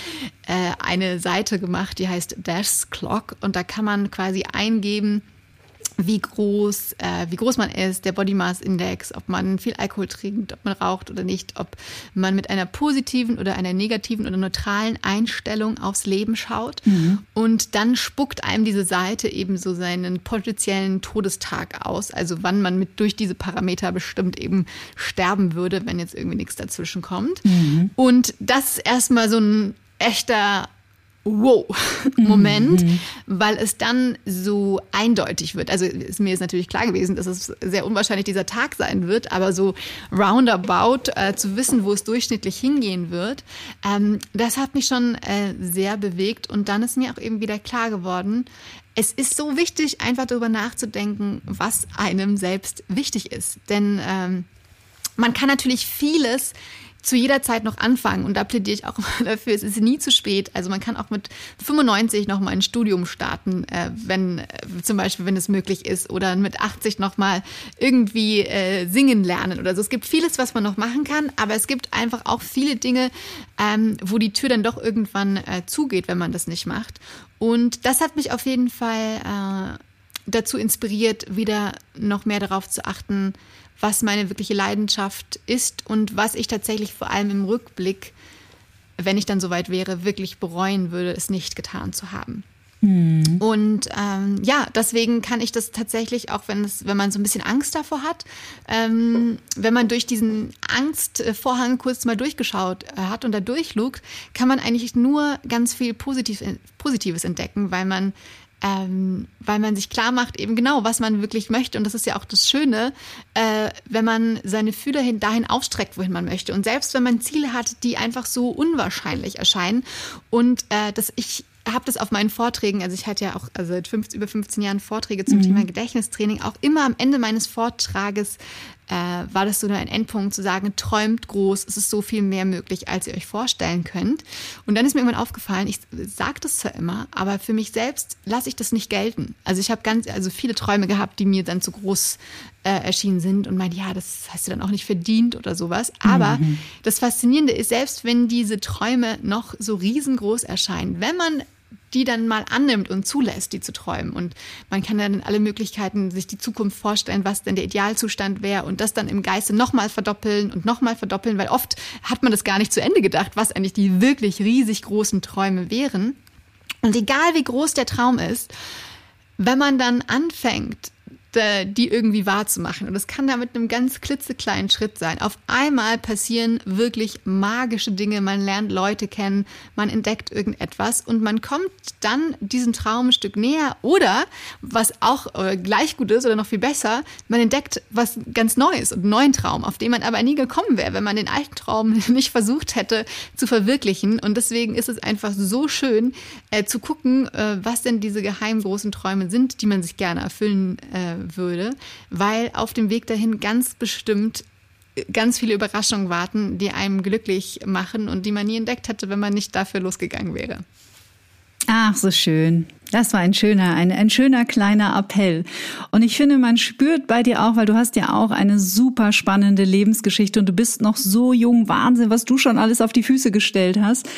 äh, eine Seite gemacht, die heißt Dash's Clock und da kann man quasi eingeben, wie groß, äh, wie groß man ist, der Body Mass Index, ob man viel Alkohol trinkt, ob man raucht oder nicht, ob man mit einer positiven oder einer negativen oder neutralen Einstellung aufs Leben schaut. Mhm. Und dann spuckt einem diese Seite eben so seinen potenziellen Todestag aus, also wann man mit durch diese Parameter bestimmt eben sterben würde, wenn jetzt irgendwie nichts dazwischen kommt. Mhm. Und das ist erstmal so ein echter Wow-Moment, mhm. weil es dann so eindeutig wird. Also ist mir ist natürlich klar gewesen, dass es sehr unwahrscheinlich dieser Tag sein wird, aber so roundabout äh, zu wissen, wo es durchschnittlich hingehen wird, ähm, das hat mich schon äh, sehr bewegt. Und dann ist mir auch eben wieder klar geworden, es ist so wichtig, einfach darüber nachzudenken, was einem selbst wichtig ist. Denn ähm, man kann natürlich vieles zu jeder Zeit noch anfangen. Und da plädiere ich auch immer dafür, es ist nie zu spät. Also man kann auch mit 95 noch mal ein Studium starten, äh, wenn äh, zum Beispiel, wenn es möglich ist, oder mit 80 noch mal irgendwie äh, singen lernen oder so. Es gibt vieles, was man noch machen kann, aber es gibt einfach auch viele Dinge, ähm, wo die Tür dann doch irgendwann äh, zugeht, wenn man das nicht macht. Und das hat mich auf jeden Fall äh, dazu inspiriert, wieder noch mehr darauf zu achten, was meine wirkliche Leidenschaft ist und was ich tatsächlich vor allem im Rückblick, wenn ich dann soweit wäre, wirklich bereuen würde, es nicht getan zu haben. Mhm. Und ähm, ja, deswegen kann ich das tatsächlich, auch wenn es, wenn man so ein bisschen Angst davor hat, ähm, wenn man durch diesen Angstvorhang kurz mal durchgeschaut äh, hat und da durchlugt, kann man eigentlich nur ganz viel Positiv, Positives entdecken, weil man ähm, weil man sich klar macht, eben genau, was man wirklich möchte. Und das ist ja auch das Schöne, äh, wenn man seine Fühler hin, dahin aufstreckt, wohin man möchte. Und selbst wenn man Ziele hat, die einfach so unwahrscheinlich erscheinen und äh, dass ich habe das auf meinen Vorträgen, also ich hatte ja auch also seit 15, über 15 Jahren Vorträge zum mhm. Thema Gedächtnistraining, auch immer am Ende meines Vortrages äh, war das so ein Endpunkt zu sagen, träumt groß, es ist so viel mehr möglich, als ihr euch vorstellen könnt. Und dann ist mir irgendwann aufgefallen, ich sage das zwar immer, aber für mich selbst lasse ich das nicht gelten. Also ich habe ganz, also viele Träume gehabt, die mir dann zu groß äh, erschienen sind und meinte, ja, das hast du dann auch nicht verdient oder sowas. Aber mhm. das Faszinierende ist, selbst wenn diese Träume noch so riesengroß erscheinen, wenn man die dann mal annimmt und zulässt, die zu träumen. Und man kann dann alle Möglichkeiten sich die Zukunft vorstellen, was denn der Idealzustand wäre und das dann im Geiste nochmal verdoppeln und nochmal verdoppeln, weil oft hat man das gar nicht zu Ende gedacht, was eigentlich die wirklich riesig großen Träume wären. Und egal wie groß der Traum ist, wenn man dann anfängt, die irgendwie wahrzumachen. Und das kann da mit einem ganz klitzekleinen Schritt sein. Auf einmal passieren wirklich magische Dinge. Man lernt Leute kennen, man entdeckt irgendetwas und man kommt dann diesem Traum ein Stück näher. Oder, was auch äh, gleich gut ist oder noch viel besser, man entdeckt was ganz Neues und einen neuen Traum, auf den man aber nie gekommen wäre, wenn man den alten Traum nicht versucht hätte zu verwirklichen. Und deswegen ist es einfach so schön äh, zu gucken, äh, was denn diese geheimen großen Träume sind, die man sich gerne erfüllen äh, würde, weil auf dem Weg dahin ganz bestimmt ganz viele Überraschungen warten, die einem glücklich machen und die man nie entdeckt hätte, wenn man nicht dafür losgegangen wäre. Ach, so schön. Das war ein schöner, ein, ein schöner kleiner Appell. Und ich finde, man spürt bei dir auch, weil du hast ja auch eine super spannende Lebensgeschichte und du bist noch so jung. Wahnsinn, was du schon alles auf die Füße gestellt hast.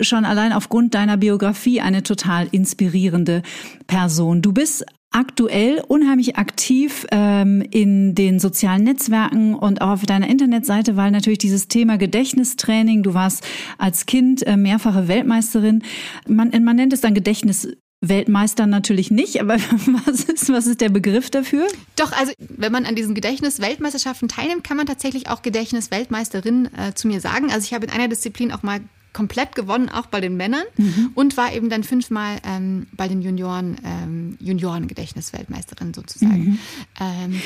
Schon allein aufgrund deiner Biografie eine total inspirierende Person. Du bist aktuell unheimlich aktiv ähm, in den sozialen Netzwerken und auch auf deiner Internetseite, weil natürlich dieses Thema Gedächtnistraining, du warst als Kind äh, mehrfache Weltmeisterin, man, man nennt es dann Gedächtnis Weltmeister natürlich nicht, aber was ist, was ist der Begriff dafür? Doch, also wenn man an diesen Gedächtnis-Weltmeisterschaften teilnimmt, kann man tatsächlich auch Gedächtnis-Weltmeisterin äh, zu mir sagen. Also ich habe in einer Disziplin auch mal komplett gewonnen, auch bei den Männern mhm. und war eben dann fünfmal ähm, bei den Junioren, ähm, Junioren-Gedächtnisweltmeisterin sozusagen. Mhm. Ähm,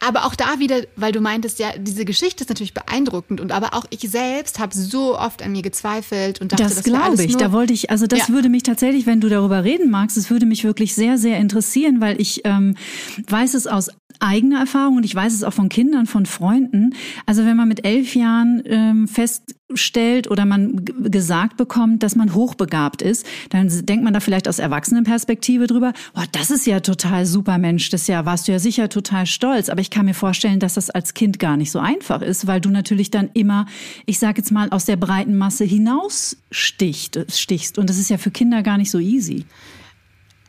aber auch da wieder, weil du meintest, ja, diese Geschichte ist natürlich beeindruckend und aber auch ich selbst habe so oft an mir gezweifelt und dachte, das, das glaube ich. Da wollte ich, also das ja. würde mich tatsächlich, wenn du darüber reden magst, es würde mich wirklich sehr, sehr interessieren, weil ich ähm, weiß es aus eigener Erfahrung und ich weiß es auch von Kindern, von Freunden. Also wenn man mit elf Jahren ähm, feststellt oder man gesagt bekommt, dass man hochbegabt ist, dann denkt man da vielleicht aus Erwachsenenperspektive drüber, oh, das ist ja total super Mensch, das ja warst du ja sicher total stolz. Aber ich kann mir vorstellen, dass das als Kind gar nicht so einfach ist, weil du natürlich dann immer, ich sage jetzt mal, aus der breiten Masse hinaus stichst. Und das ist ja für Kinder gar nicht so easy.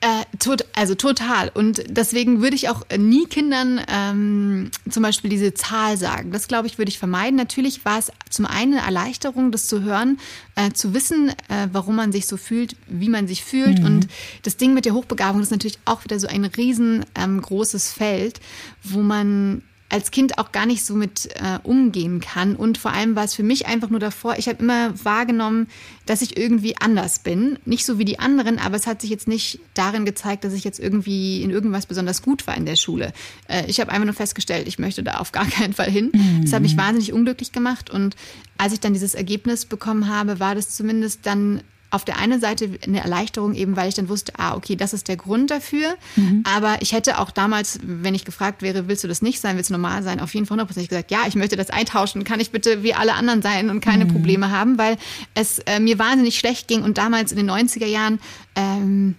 Äh, tot, also total. Und deswegen würde ich auch nie Kindern ähm, zum Beispiel diese Zahl sagen. Das, glaube ich, würde ich vermeiden. Natürlich war es zum einen eine Erleichterung, das zu hören, äh, zu wissen, äh, warum man sich so fühlt, wie man sich fühlt. Mhm. Und das Ding mit der Hochbegabung ist natürlich auch wieder so ein riesengroßes ähm, Feld, wo man als Kind auch gar nicht so mit äh, umgehen kann. Und vor allem war es für mich einfach nur davor, ich habe immer wahrgenommen, dass ich irgendwie anders bin. Nicht so wie die anderen, aber es hat sich jetzt nicht darin gezeigt, dass ich jetzt irgendwie in irgendwas besonders gut war in der Schule. Äh, ich habe einfach nur festgestellt, ich möchte da auf gar keinen Fall hin. Mhm. Das hat mich wahnsinnig unglücklich gemacht. Und als ich dann dieses Ergebnis bekommen habe, war das zumindest dann auf der einen Seite eine Erleichterung, eben weil ich dann wusste, ah, okay, das ist der Grund dafür. Mhm. Aber ich hätte auch damals, wenn ich gefragt wäre, willst du das nicht sein, willst du normal sein, auf jeden Fall hundertprozentig gesagt, ja, ich möchte das eintauschen, kann ich bitte wie alle anderen sein und keine mhm. Probleme haben, weil es äh, mir wahnsinnig schlecht ging und damals in den 90er Jahren ähm,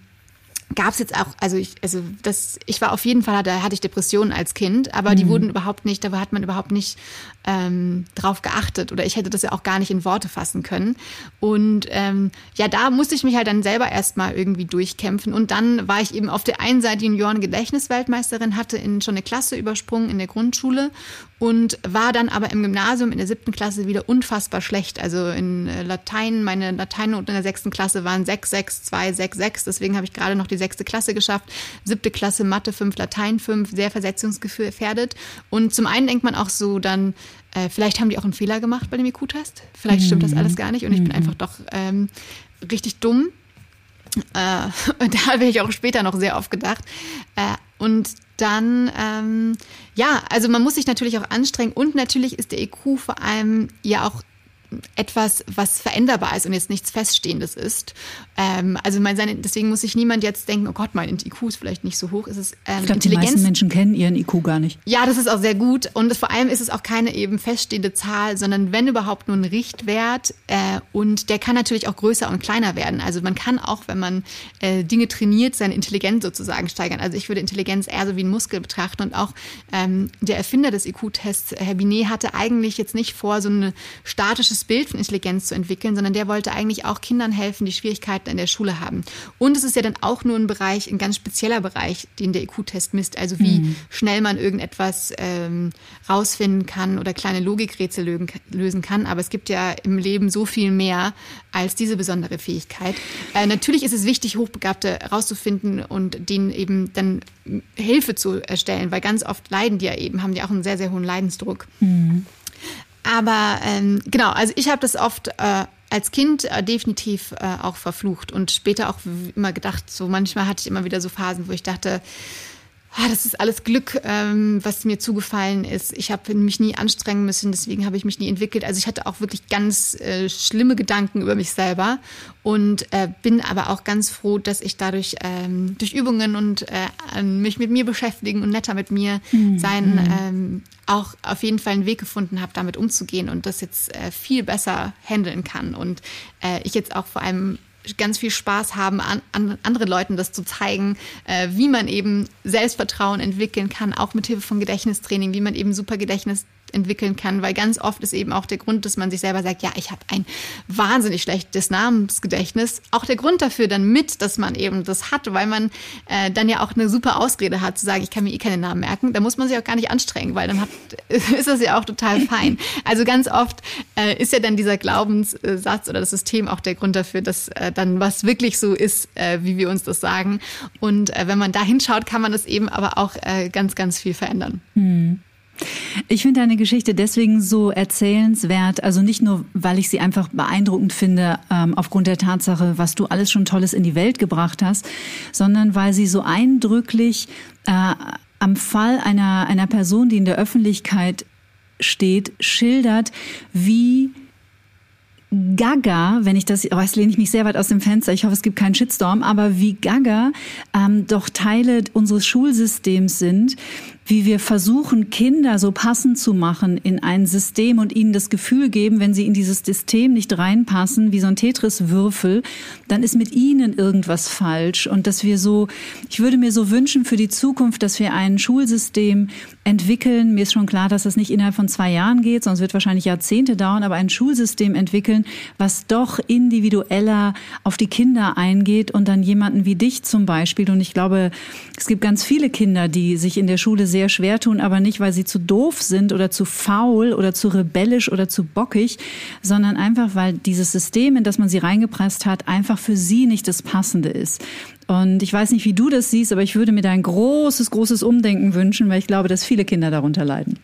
gab es jetzt auch, also ich, also das, ich war auf jeden Fall, da hatte ich Depressionen als Kind, aber mhm. die wurden überhaupt nicht, da hat man überhaupt nicht ähm, drauf geachtet oder ich hätte das ja auch gar nicht in Worte fassen können. Und ähm, ja, da musste ich mich halt dann selber erstmal irgendwie durchkämpfen. Und dann war ich eben auf der einen Seite Junioren-Gedächtnisweltmeisterin, hatte in schon eine Klasse übersprungen in der Grundschule und war dann aber im Gymnasium in der siebten Klasse wieder unfassbar schlecht. Also in äh, Latein, meine Lateinnoten in der sechsten Klasse waren 6, 6, 2, 6, 6. Deswegen habe ich gerade noch die sechste Klasse geschafft. Siebte Klasse Mathe 5, Latein 5, sehr versetzungsgefährdet. Und zum einen denkt man auch so dann, äh, vielleicht haben die auch einen Fehler gemacht bei dem IQ-Test. Vielleicht stimmt das alles gar nicht und ich bin mhm. einfach doch ähm, richtig dumm. Äh, da habe ich auch später noch sehr oft gedacht. Äh, und dann, ähm, ja, also man muss sich natürlich auch anstrengen und natürlich ist der IQ vor allem ja auch etwas, was veränderbar ist und jetzt nichts Feststehendes ist. Ähm, also mein, deswegen muss sich niemand jetzt denken, oh Gott, mein IQ ist vielleicht nicht so hoch. Es ist, ähm, ich glaube, die meisten Menschen kennen ihren IQ gar nicht. Ja, das ist auch sehr gut. Und vor allem ist es auch keine eben feststehende Zahl, sondern wenn überhaupt nur ein Richtwert. Äh, und der kann natürlich auch größer und kleiner werden. Also man kann auch, wenn man äh, Dinge trainiert, seine Intelligenz sozusagen steigern. Also ich würde Intelligenz eher so wie einen Muskel betrachten. Und auch ähm, der Erfinder des IQ-Tests, Herr Binet, hatte eigentlich jetzt nicht vor, so ein statisches Bild von Intelligenz zu entwickeln, sondern der wollte eigentlich auch Kindern helfen, die Schwierigkeiten in der Schule haben. Und es ist ja dann auch nur ein Bereich, ein ganz spezieller Bereich, den der IQ-Test misst. Also wie mhm. schnell man irgendetwas ähm, rausfinden kann oder kleine Logikrätsel lösen kann. Aber es gibt ja im Leben so viel mehr als diese besondere Fähigkeit. Äh, natürlich ist es wichtig, Hochbegabte rauszufinden und denen eben dann Hilfe zu erstellen, weil ganz oft leiden die ja eben, haben die auch einen sehr, sehr hohen Leidensdruck. Mhm. Aber ähm, genau, also ich habe das oft äh, als Kind äh, definitiv äh, auch verflucht und später auch immer gedacht, so manchmal hatte ich immer wieder so Phasen, wo ich dachte, ah, das ist alles Glück, ähm, was mir zugefallen ist. Ich habe mich nie anstrengen müssen, deswegen habe ich mich nie entwickelt. Also ich hatte auch wirklich ganz äh, schlimme Gedanken über mich selber und äh, bin aber auch ganz froh, dass ich dadurch ähm, durch Übungen und äh, mich mit mir beschäftigen und netter mit mir mhm. sein ähm, auch auf jeden Fall einen Weg gefunden habe, damit umzugehen und das jetzt äh, viel besser handeln kann und äh, ich jetzt auch vor allem ganz viel Spaß haben, an, an anderen Leuten das zu zeigen, äh, wie man eben Selbstvertrauen entwickeln kann, auch mit Hilfe von Gedächtnistraining, wie man eben super Gedächtnis entwickeln kann, weil ganz oft ist eben auch der Grund, dass man sich selber sagt, ja, ich habe ein wahnsinnig schlechtes Namensgedächtnis, auch der Grund dafür dann mit, dass man eben das hat, weil man äh, dann ja auch eine super Ausrede hat, zu sagen, ich kann mir eh keine Namen merken, da muss man sich auch gar nicht anstrengen, weil dann hat, ist das ja auch total fein. Also ganz oft äh, ist ja dann dieser Glaubenssatz oder das System auch der Grund dafür, dass äh, dann was wirklich so ist, äh, wie wir uns das sagen. Und äh, wenn man da hinschaut, kann man das eben aber auch äh, ganz, ganz viel verändern. Hm. Ich finde deine Geschichte deswegen so erzählenswert, also nicht nur, weil ich sie einfach beeindruckend finde, ähm, aufgrund der Tatsache, was du alles schon Tolles in die Welt gebracht hast, sondern weil sie so eindrücklich äh, am Fall einer, einer Person, die in der Öffentlichkeit steht, schildert, wie Gaga, wenn ich das, oh, jetzt lehne ich mich sehr weit aus dem Fenster, ich hoffe, es gibt keinen Shitstorm, aber wie Gaga ähm, doch Teile unseres Schulsystems sind, wie wir versuchen, Kinder so passend zu machen in ein System und ihnen das Gefühl geben, wenn sie in dieses System nicht reinpassen, wie so ein Tetris-Würfel, dann ist mit ihnen irgendwas falsch. Und dass wir so, ich würde mir so wünschen für die Zukunft, dass wir ein Schulsystem entwickeln. Mir ist schon klar, dass das nicht innerhalb von zwei Jahren geht, sonst wird wahrscheinlich Jahrzehnte dauern, aber ein Schulsystem entwickeln, was doch individueller auf die Kinder eingeht und dann jemanden wie dich zum Beispiel. Und ich glaube, es gibt ganz viele Kinder, die sich in der Schule sehr sehr schwer tun, aber nicht, weil sie zu doof sind oder zu faul oder zu rebellisch oder zu bockig, sondern einfach, weil dieses System, in das man sie reingepresst hat, einfach für sie nicht das Passende ist. Und ich weiß nicht, wie du das siehst, aber ich würde mir da ein großes, großes Umdenken wünschen, weil ich glaube, dass viele Kinder darunter leiden.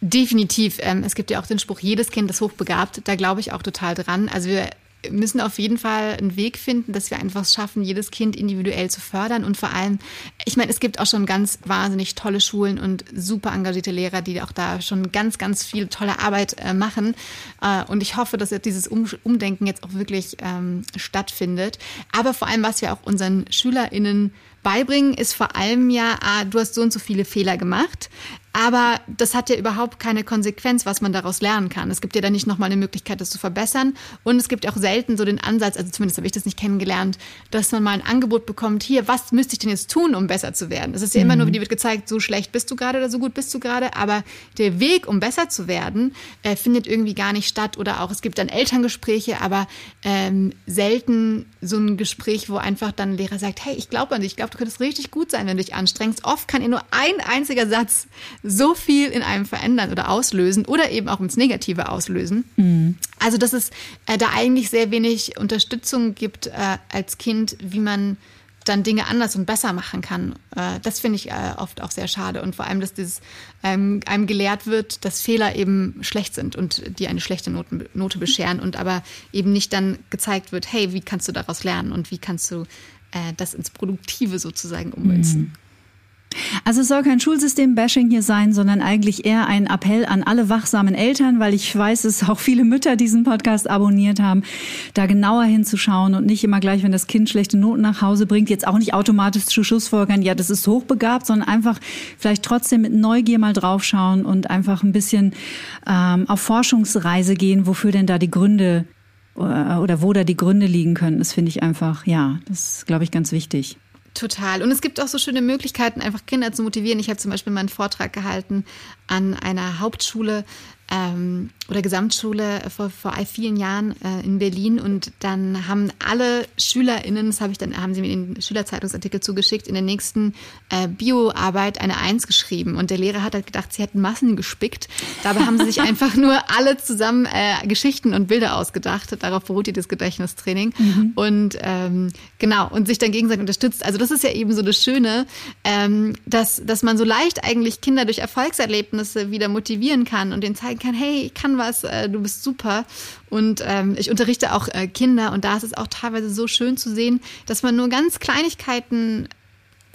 Definitiv. Ähm, es gibt ja auch den Spruch, jedes Kind ist hochbegabt. Da glaube ich auch total dran. Also wir müssen auf jeden Fall einen Weg finden, dass wir einfach schaffen, jedes Kind individuell zu fördern und vor allem, ich meine, es gibt auch schon ganz wahnsinnig tolle Schulen und super engagierte Lehrer, die auch da schon ganz, ganz viel tolle Arbeit äh, machen. Äh, und ich hoffe, dass dieses um Umdenken jetzt auch wirklich ähm, stattfindet. Aber vor allem, was wir auch unseren SchülerInnen beibringen, ist vor allem ja, ah, du hast so und so viele Fehler gemacht. Aber das hat ja überhaupt keine Konsequenz, was man daraus lernen kann. Es gibt ja dann nicht nochmal eine Möglichkeit, das zu verbessern. Und es gibt auch selten so den Ansatz, also zumindest habe ich das nicht kennengelernt, dass man mal ein Angebot bekommt, hier, was müsste ich denn jetzt tun, um besser zu werden? Es ist ja mhm. immer nur, wie mhm. dir wird gezeigt, so schlecht bist du gerade oder so gut bist du gerade. Aber der Weg, um besser zu werden, äh, findet irgendwie gar nicht statt. Oder auch, es gibt dann Elterngespräche, aber ähm, selten so ein Gespräch, wo einfach dann ein Lehrer sagt, hey, ich glaube an dich, ich glaube, du könntest richtig gut sein, wenn du dich anstrengst. Oft kann ihr nur ein einziger Satz so viel in einem verändern oder auslösen oder eben auch ins Negative auslösen. Mhm. Also, dass es äh, da eigentlich sehr wenig Unterstützung gibt äh, als Kind, wie man dann Dinge anders und besser machen kann. Äh, das finde ich äh, oft auch sehr schade. Und vor allem, dass dieses, ähm, einem gelehrt wird, dass Fehler eben schlecht sind und die eine schlechte Noten, Note bescheren und aber eben nicht dann gezeigt wird, hey, wie kannst du daraus lernen und wie kannst du äh, das ins Produktive sozusagen ummünzen. Also es soll kein Schulsystem-Bashing hier sein, sondern eigentlich eher ein Appell an alle wachsamen Eltern, weil ich weiß, dass auch viele Mütter diesen Podcast abonniert haben, da genauer hinzuschauen und nicht immer gleich, wenn das Kind schlechte Noten nach Hause bringt, jetzt auch nicht automatisch zu Schlussfolgern, ja, das ist hochbegabt, sondern einfach vielleicht trotzdem mit Neugier mal draufschauen und einfach ein bisschen ähm, auf Forschungsreise gehen, wofür denn da die Gründe äh, oder wo da die Gründe liegen können. Das finde ich einfach, ja, das ist, glaube ich, ganz wichtig. Total. Und es gibt auch so schöne Möglichkeiten, einfach Kinder zu motivieren. Ich habe zum Beispiel mal einen Vortrag gehalten an einer Hauptschule ähm, oder Gesamtschule vor, vor vielen Jahren äh, in Berlin und dann haben alle SchülerInnen, das habe ich dann, haben sie mir den Schülerzeitungsartikel zugeschickt, in der nächsten äh, Bioarbeit eine Eins geschrieben und der Lehrer hat halt gedacht, sie hätten Massen gespickt. Dabei haben sie sich einfach nur alle zusammen äh, Geschichten und Bilder ausgedacht. Darauf beruht ihr das Gedächtnistraining mhm. und ähm, genau und sich dann gegenseitig unterstützt. Also das ist ja eben so das Schöne, ähm, dass, dass man so leicht eigentlich Kinder durch Erfolgserlebnisse wieder motivieren kann und denen zeigen kann, hey, ich kann was, äh, du bist super. Und ähm, ich unterrichte auch äh, Kinder und da ist es auch teilweise so schön zu sehen, dass man nur ganz Kleinigkeiten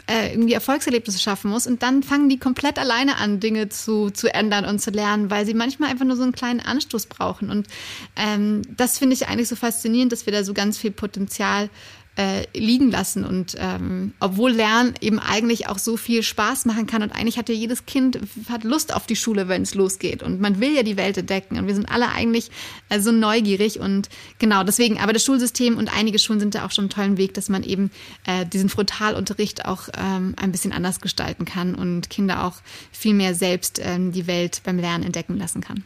äh, irgendwie Erfolgserlebnisse schaffen muss und dann fangen die komplett alleine an, Dinge zu, zu ändern und zu lernen, weil sie manchmal einfach nur so einen kleinen Anstoß brauchen. Und ähm, das finde ich eigentlich so faszinierend, dass wir da so ganz viel Potenzial äh, liegen lassen. Und ähm, obwohl Lernen eben eigentlich auch so viel Spaß machen kann und eigentlich hat ja jedes Kind hat Lust auf die Schule, wenn es losgeht. Und man will ja die Welt entdecken. Und wir sind alle eigentlich äh, so neugierig. Und genau deswegen, aber das Schulsystem und einige Schulen sind da auch schon einen tollen Weg, dass man eben äh, diesen Frontalunterricht auch ähm, ein bisschen anders gestalten kann und Kinder auch viel mehr selbst ähm, die Welt beim Lernen entdecken lassen kann.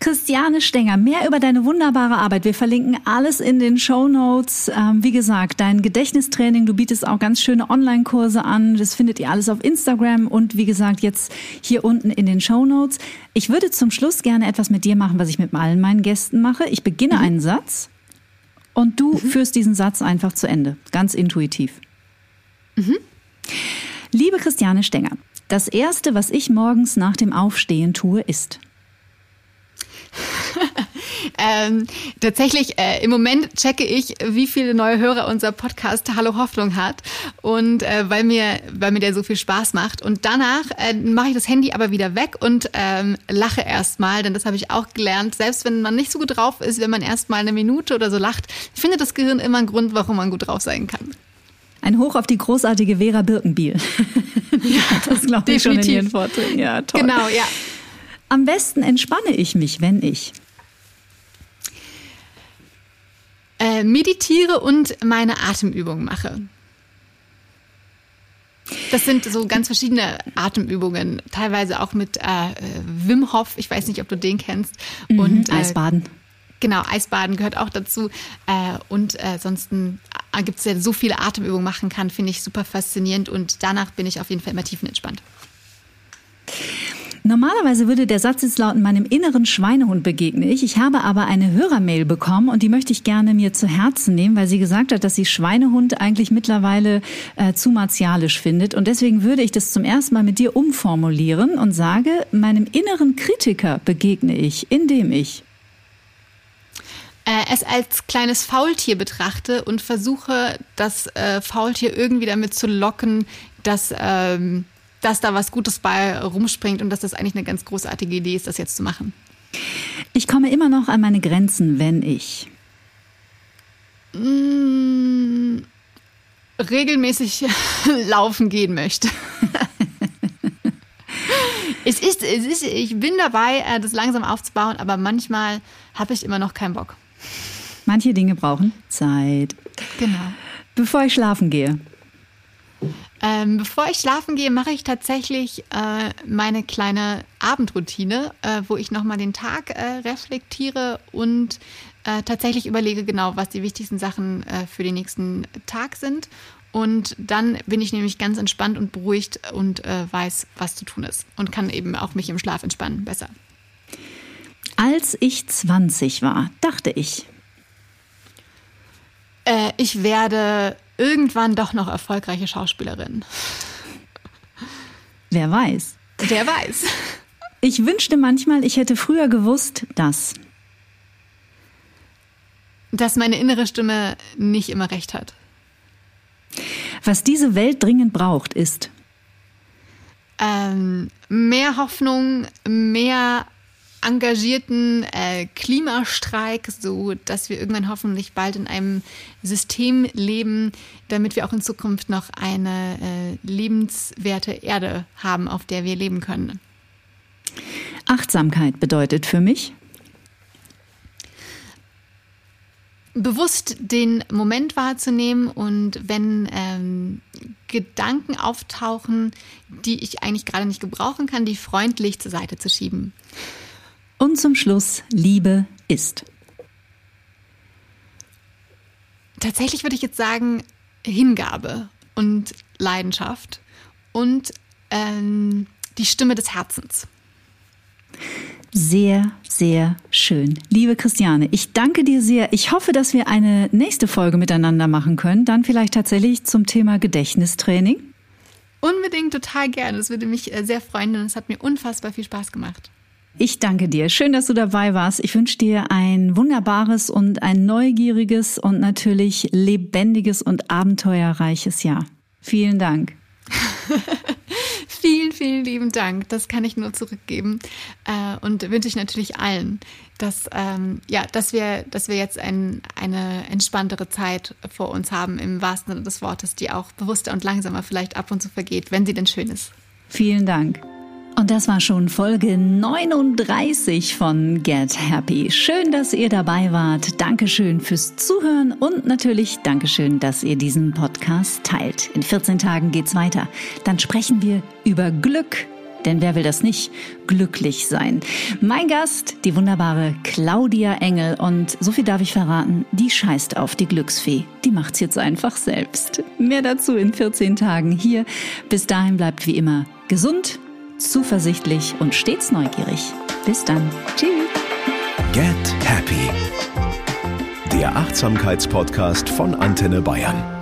Christiane Stenger, mehr über deine wunderbare Arbeit. Wir verlinken alles in den Show Notes. Ähm, wie gesagt, dein Gedächtnistraining, du bietest auch ganz schöne Online-Kurse an. Das findet ihr alles auf Instagram und wie gesagt, jetzt hier unten in den Show Notes. Ich würde zum Schluss gerne etwas mit dir machen, was ich mit allen meinen Gästen mache. Ich beginne mhm. einen Satz und du mhm. führst diesen Satz einfach zu Ende. Ganz intuitiv. Mhm. Liebe Christiane Stenger, das erste, was ich morgens nach dem Aufstehen tue, ist ähm, tatsächlich, äh, im Moment checke ich, wie viele neue Hörer unser Podcast Hallo Hoffnung hat. Und äh, weil, mir, weil mir der so viel Spaß macht. Und danach äh, mache ich das Handy aber wieder weg und ähm, lache erstmal, denn das habe ich auch gelernt. Selbst wenn man nicht so gut drauf ist, wenn man erstmal eine Minute oder so lacht, findet das Gehirn immer einen Grund, warum man gut drauf sein kann. Ein Hoch auf die großartige Vera Birkenbiel. ja, das glaube ich schon in ihren Vorträgen. Ja, toll. Genau, ja. Am besten entspanne ich mich, wenn ich äh, meditiere und meine Atemübungen mache. Das sind so ganz verschiedene Atemübungen, teilweise auch mit äh, Wim Hof. Ich weiß nicht, ob du den kennst. Mhm, und äh, Eisbaden. Genau, Eisbaden gehört auch dazu. Äh, und äh, ansonsten äh, gibt es ja so viele Atemübungen machen kann, finde ich super faszinierend. Und danach bin ich auf jeden Fall immer tiefenentspannt. Normalerweise würde der Satz jetzt lauten, meinem inneren Schweinehund begegne ich. Ich habe aber eine Hörermail bekommen und die möchte ich gerne mir zu Herzen nehmen, weil sie gesagt hat, dass sie Schweinehund eigentlich mittlerweile äh, zu martialisch findet. Und deswegen würde ich das zum ersten Mal mit dir umformulieren und sage, meinem inneren Kritiker begegne ich, indem ich äh, es als kleines Faultier betrachte und versuche, das äh, Faultier irgendwie damit zu locken, dass ähm, dass da was Gutes bei rumspringt und dass das eigentlich eine ganz großartige Idee ist, das jetzt zu machen. Ich komme immer noch an meine Grenzen, wenn ich mmh, regelmäßig laufen gehen möchte. es ist, es ist, ich bin dabei, äh, das langsam aufzubauen, aber manchmal habe ich immer noch keinen Bock. Manche Dinge brauchen Zeit. Genau. Bevor ich schlafen gehe, ähm, bevor ich schlafen gehe, mache ich tatsächlich äh, meine kleine Abendroutine, äh, wo ich nochmal den Tag äh, reflektiere und äh, tatsächlich überlege genau, was die wichtigsten Sachen äh, für den nächsten Tag sind. Und dann bin ich nämlich ganz entspannt und beruhigt und äh, weiß, was zu tun ist und kann eben auch mich im Schlaf entspannen besser. Als ich 20 war, dachte ich, ich werde irgendwann doch noch erfolgreiche Schauspielerin. Wer weiß. Wer weiß. Ich wünschte manchmal, ich hätte früher gewusst, dass. Dass meine innere Stimme nicht immer recht hat. Was diese Welt dringend braucht, ist. Ähm, mehr Hoffnung, mehr engagierten äh, Klimastreik, so dass wir irgendwann hoffentlich bald in einem System leben, damit wir auch in Zukunft noch eine äh, lebenswerte Erde haben, auf der wir leben können. Achtsamkeit bedeutet für mich bewusst den Moment wahrzunehmen und wenn ähm, Gedanken auftauchen, die ich eigentlich gerade nicht gebrauchen kann, die freundlich zur Seite zu schieben. Und zum Schluss, Liebe ist. Tatsächlich würde ich jetzt sagen, Hingabe und Leidenschaft und ähm, die Stimme des Herzens. Sehr, sehr schön. Liebe Christiane, ich danke dir sehr. Ich hoffe, dass wir eine nächste Folge miteinander machen können. Dann vielleicht tatsächlich zum Thema Gedächtnistraining. Unbedingt total gerne. Das würde mich äh, sehr freuen, denn es hat mir unfassbar viel Spaß gemacht. Ich danke dir. Schön, dass du dabei warst. Ich wünsche dir ein wunderbares und ein neugieriges und natürlich lebendiges und abenteuerreiches Jahr. Vielen Dank. vielen, vielen lieben Dank. Das kann ich nur zurückgeben äh, und wünsche ich natürlich allen, dass, ähm, ja, dass, wir, dass wir jetzt ein, eine entspanntere Zeit vor uns haben, im wahrsten Sinne des Wortes, die auch bewusster und langsamer vielleicht ab und zu vergeht, wenn sie denn schön ist. Vielen Dank. Und das war schon Folge 39 von Get Happy. Schön, dass ihr dabei wart. Dankeschön fürs Zuhören und natürlich Dankeschön, dass ihr diesen Podcast teilt. In 14 Tagen geht's weiter. Dann sprechen wir über Glück. Denn wer will das nicht? Glücklich sein. Mein Gast, die wunderbare Claudia Engel. Und so viel darf ich verraten, die scheißt auf die Glücksfee. Die macht's jetzt einfach selbst. Mehr dazu in 14 Tagen hier. Bis dahin bleibt wie immer gesund zuversichtlich und stets neugierig. Bis dann. Tschüss. Get Happy. Der Achtsamkeitspodcast von Antenne Bayern.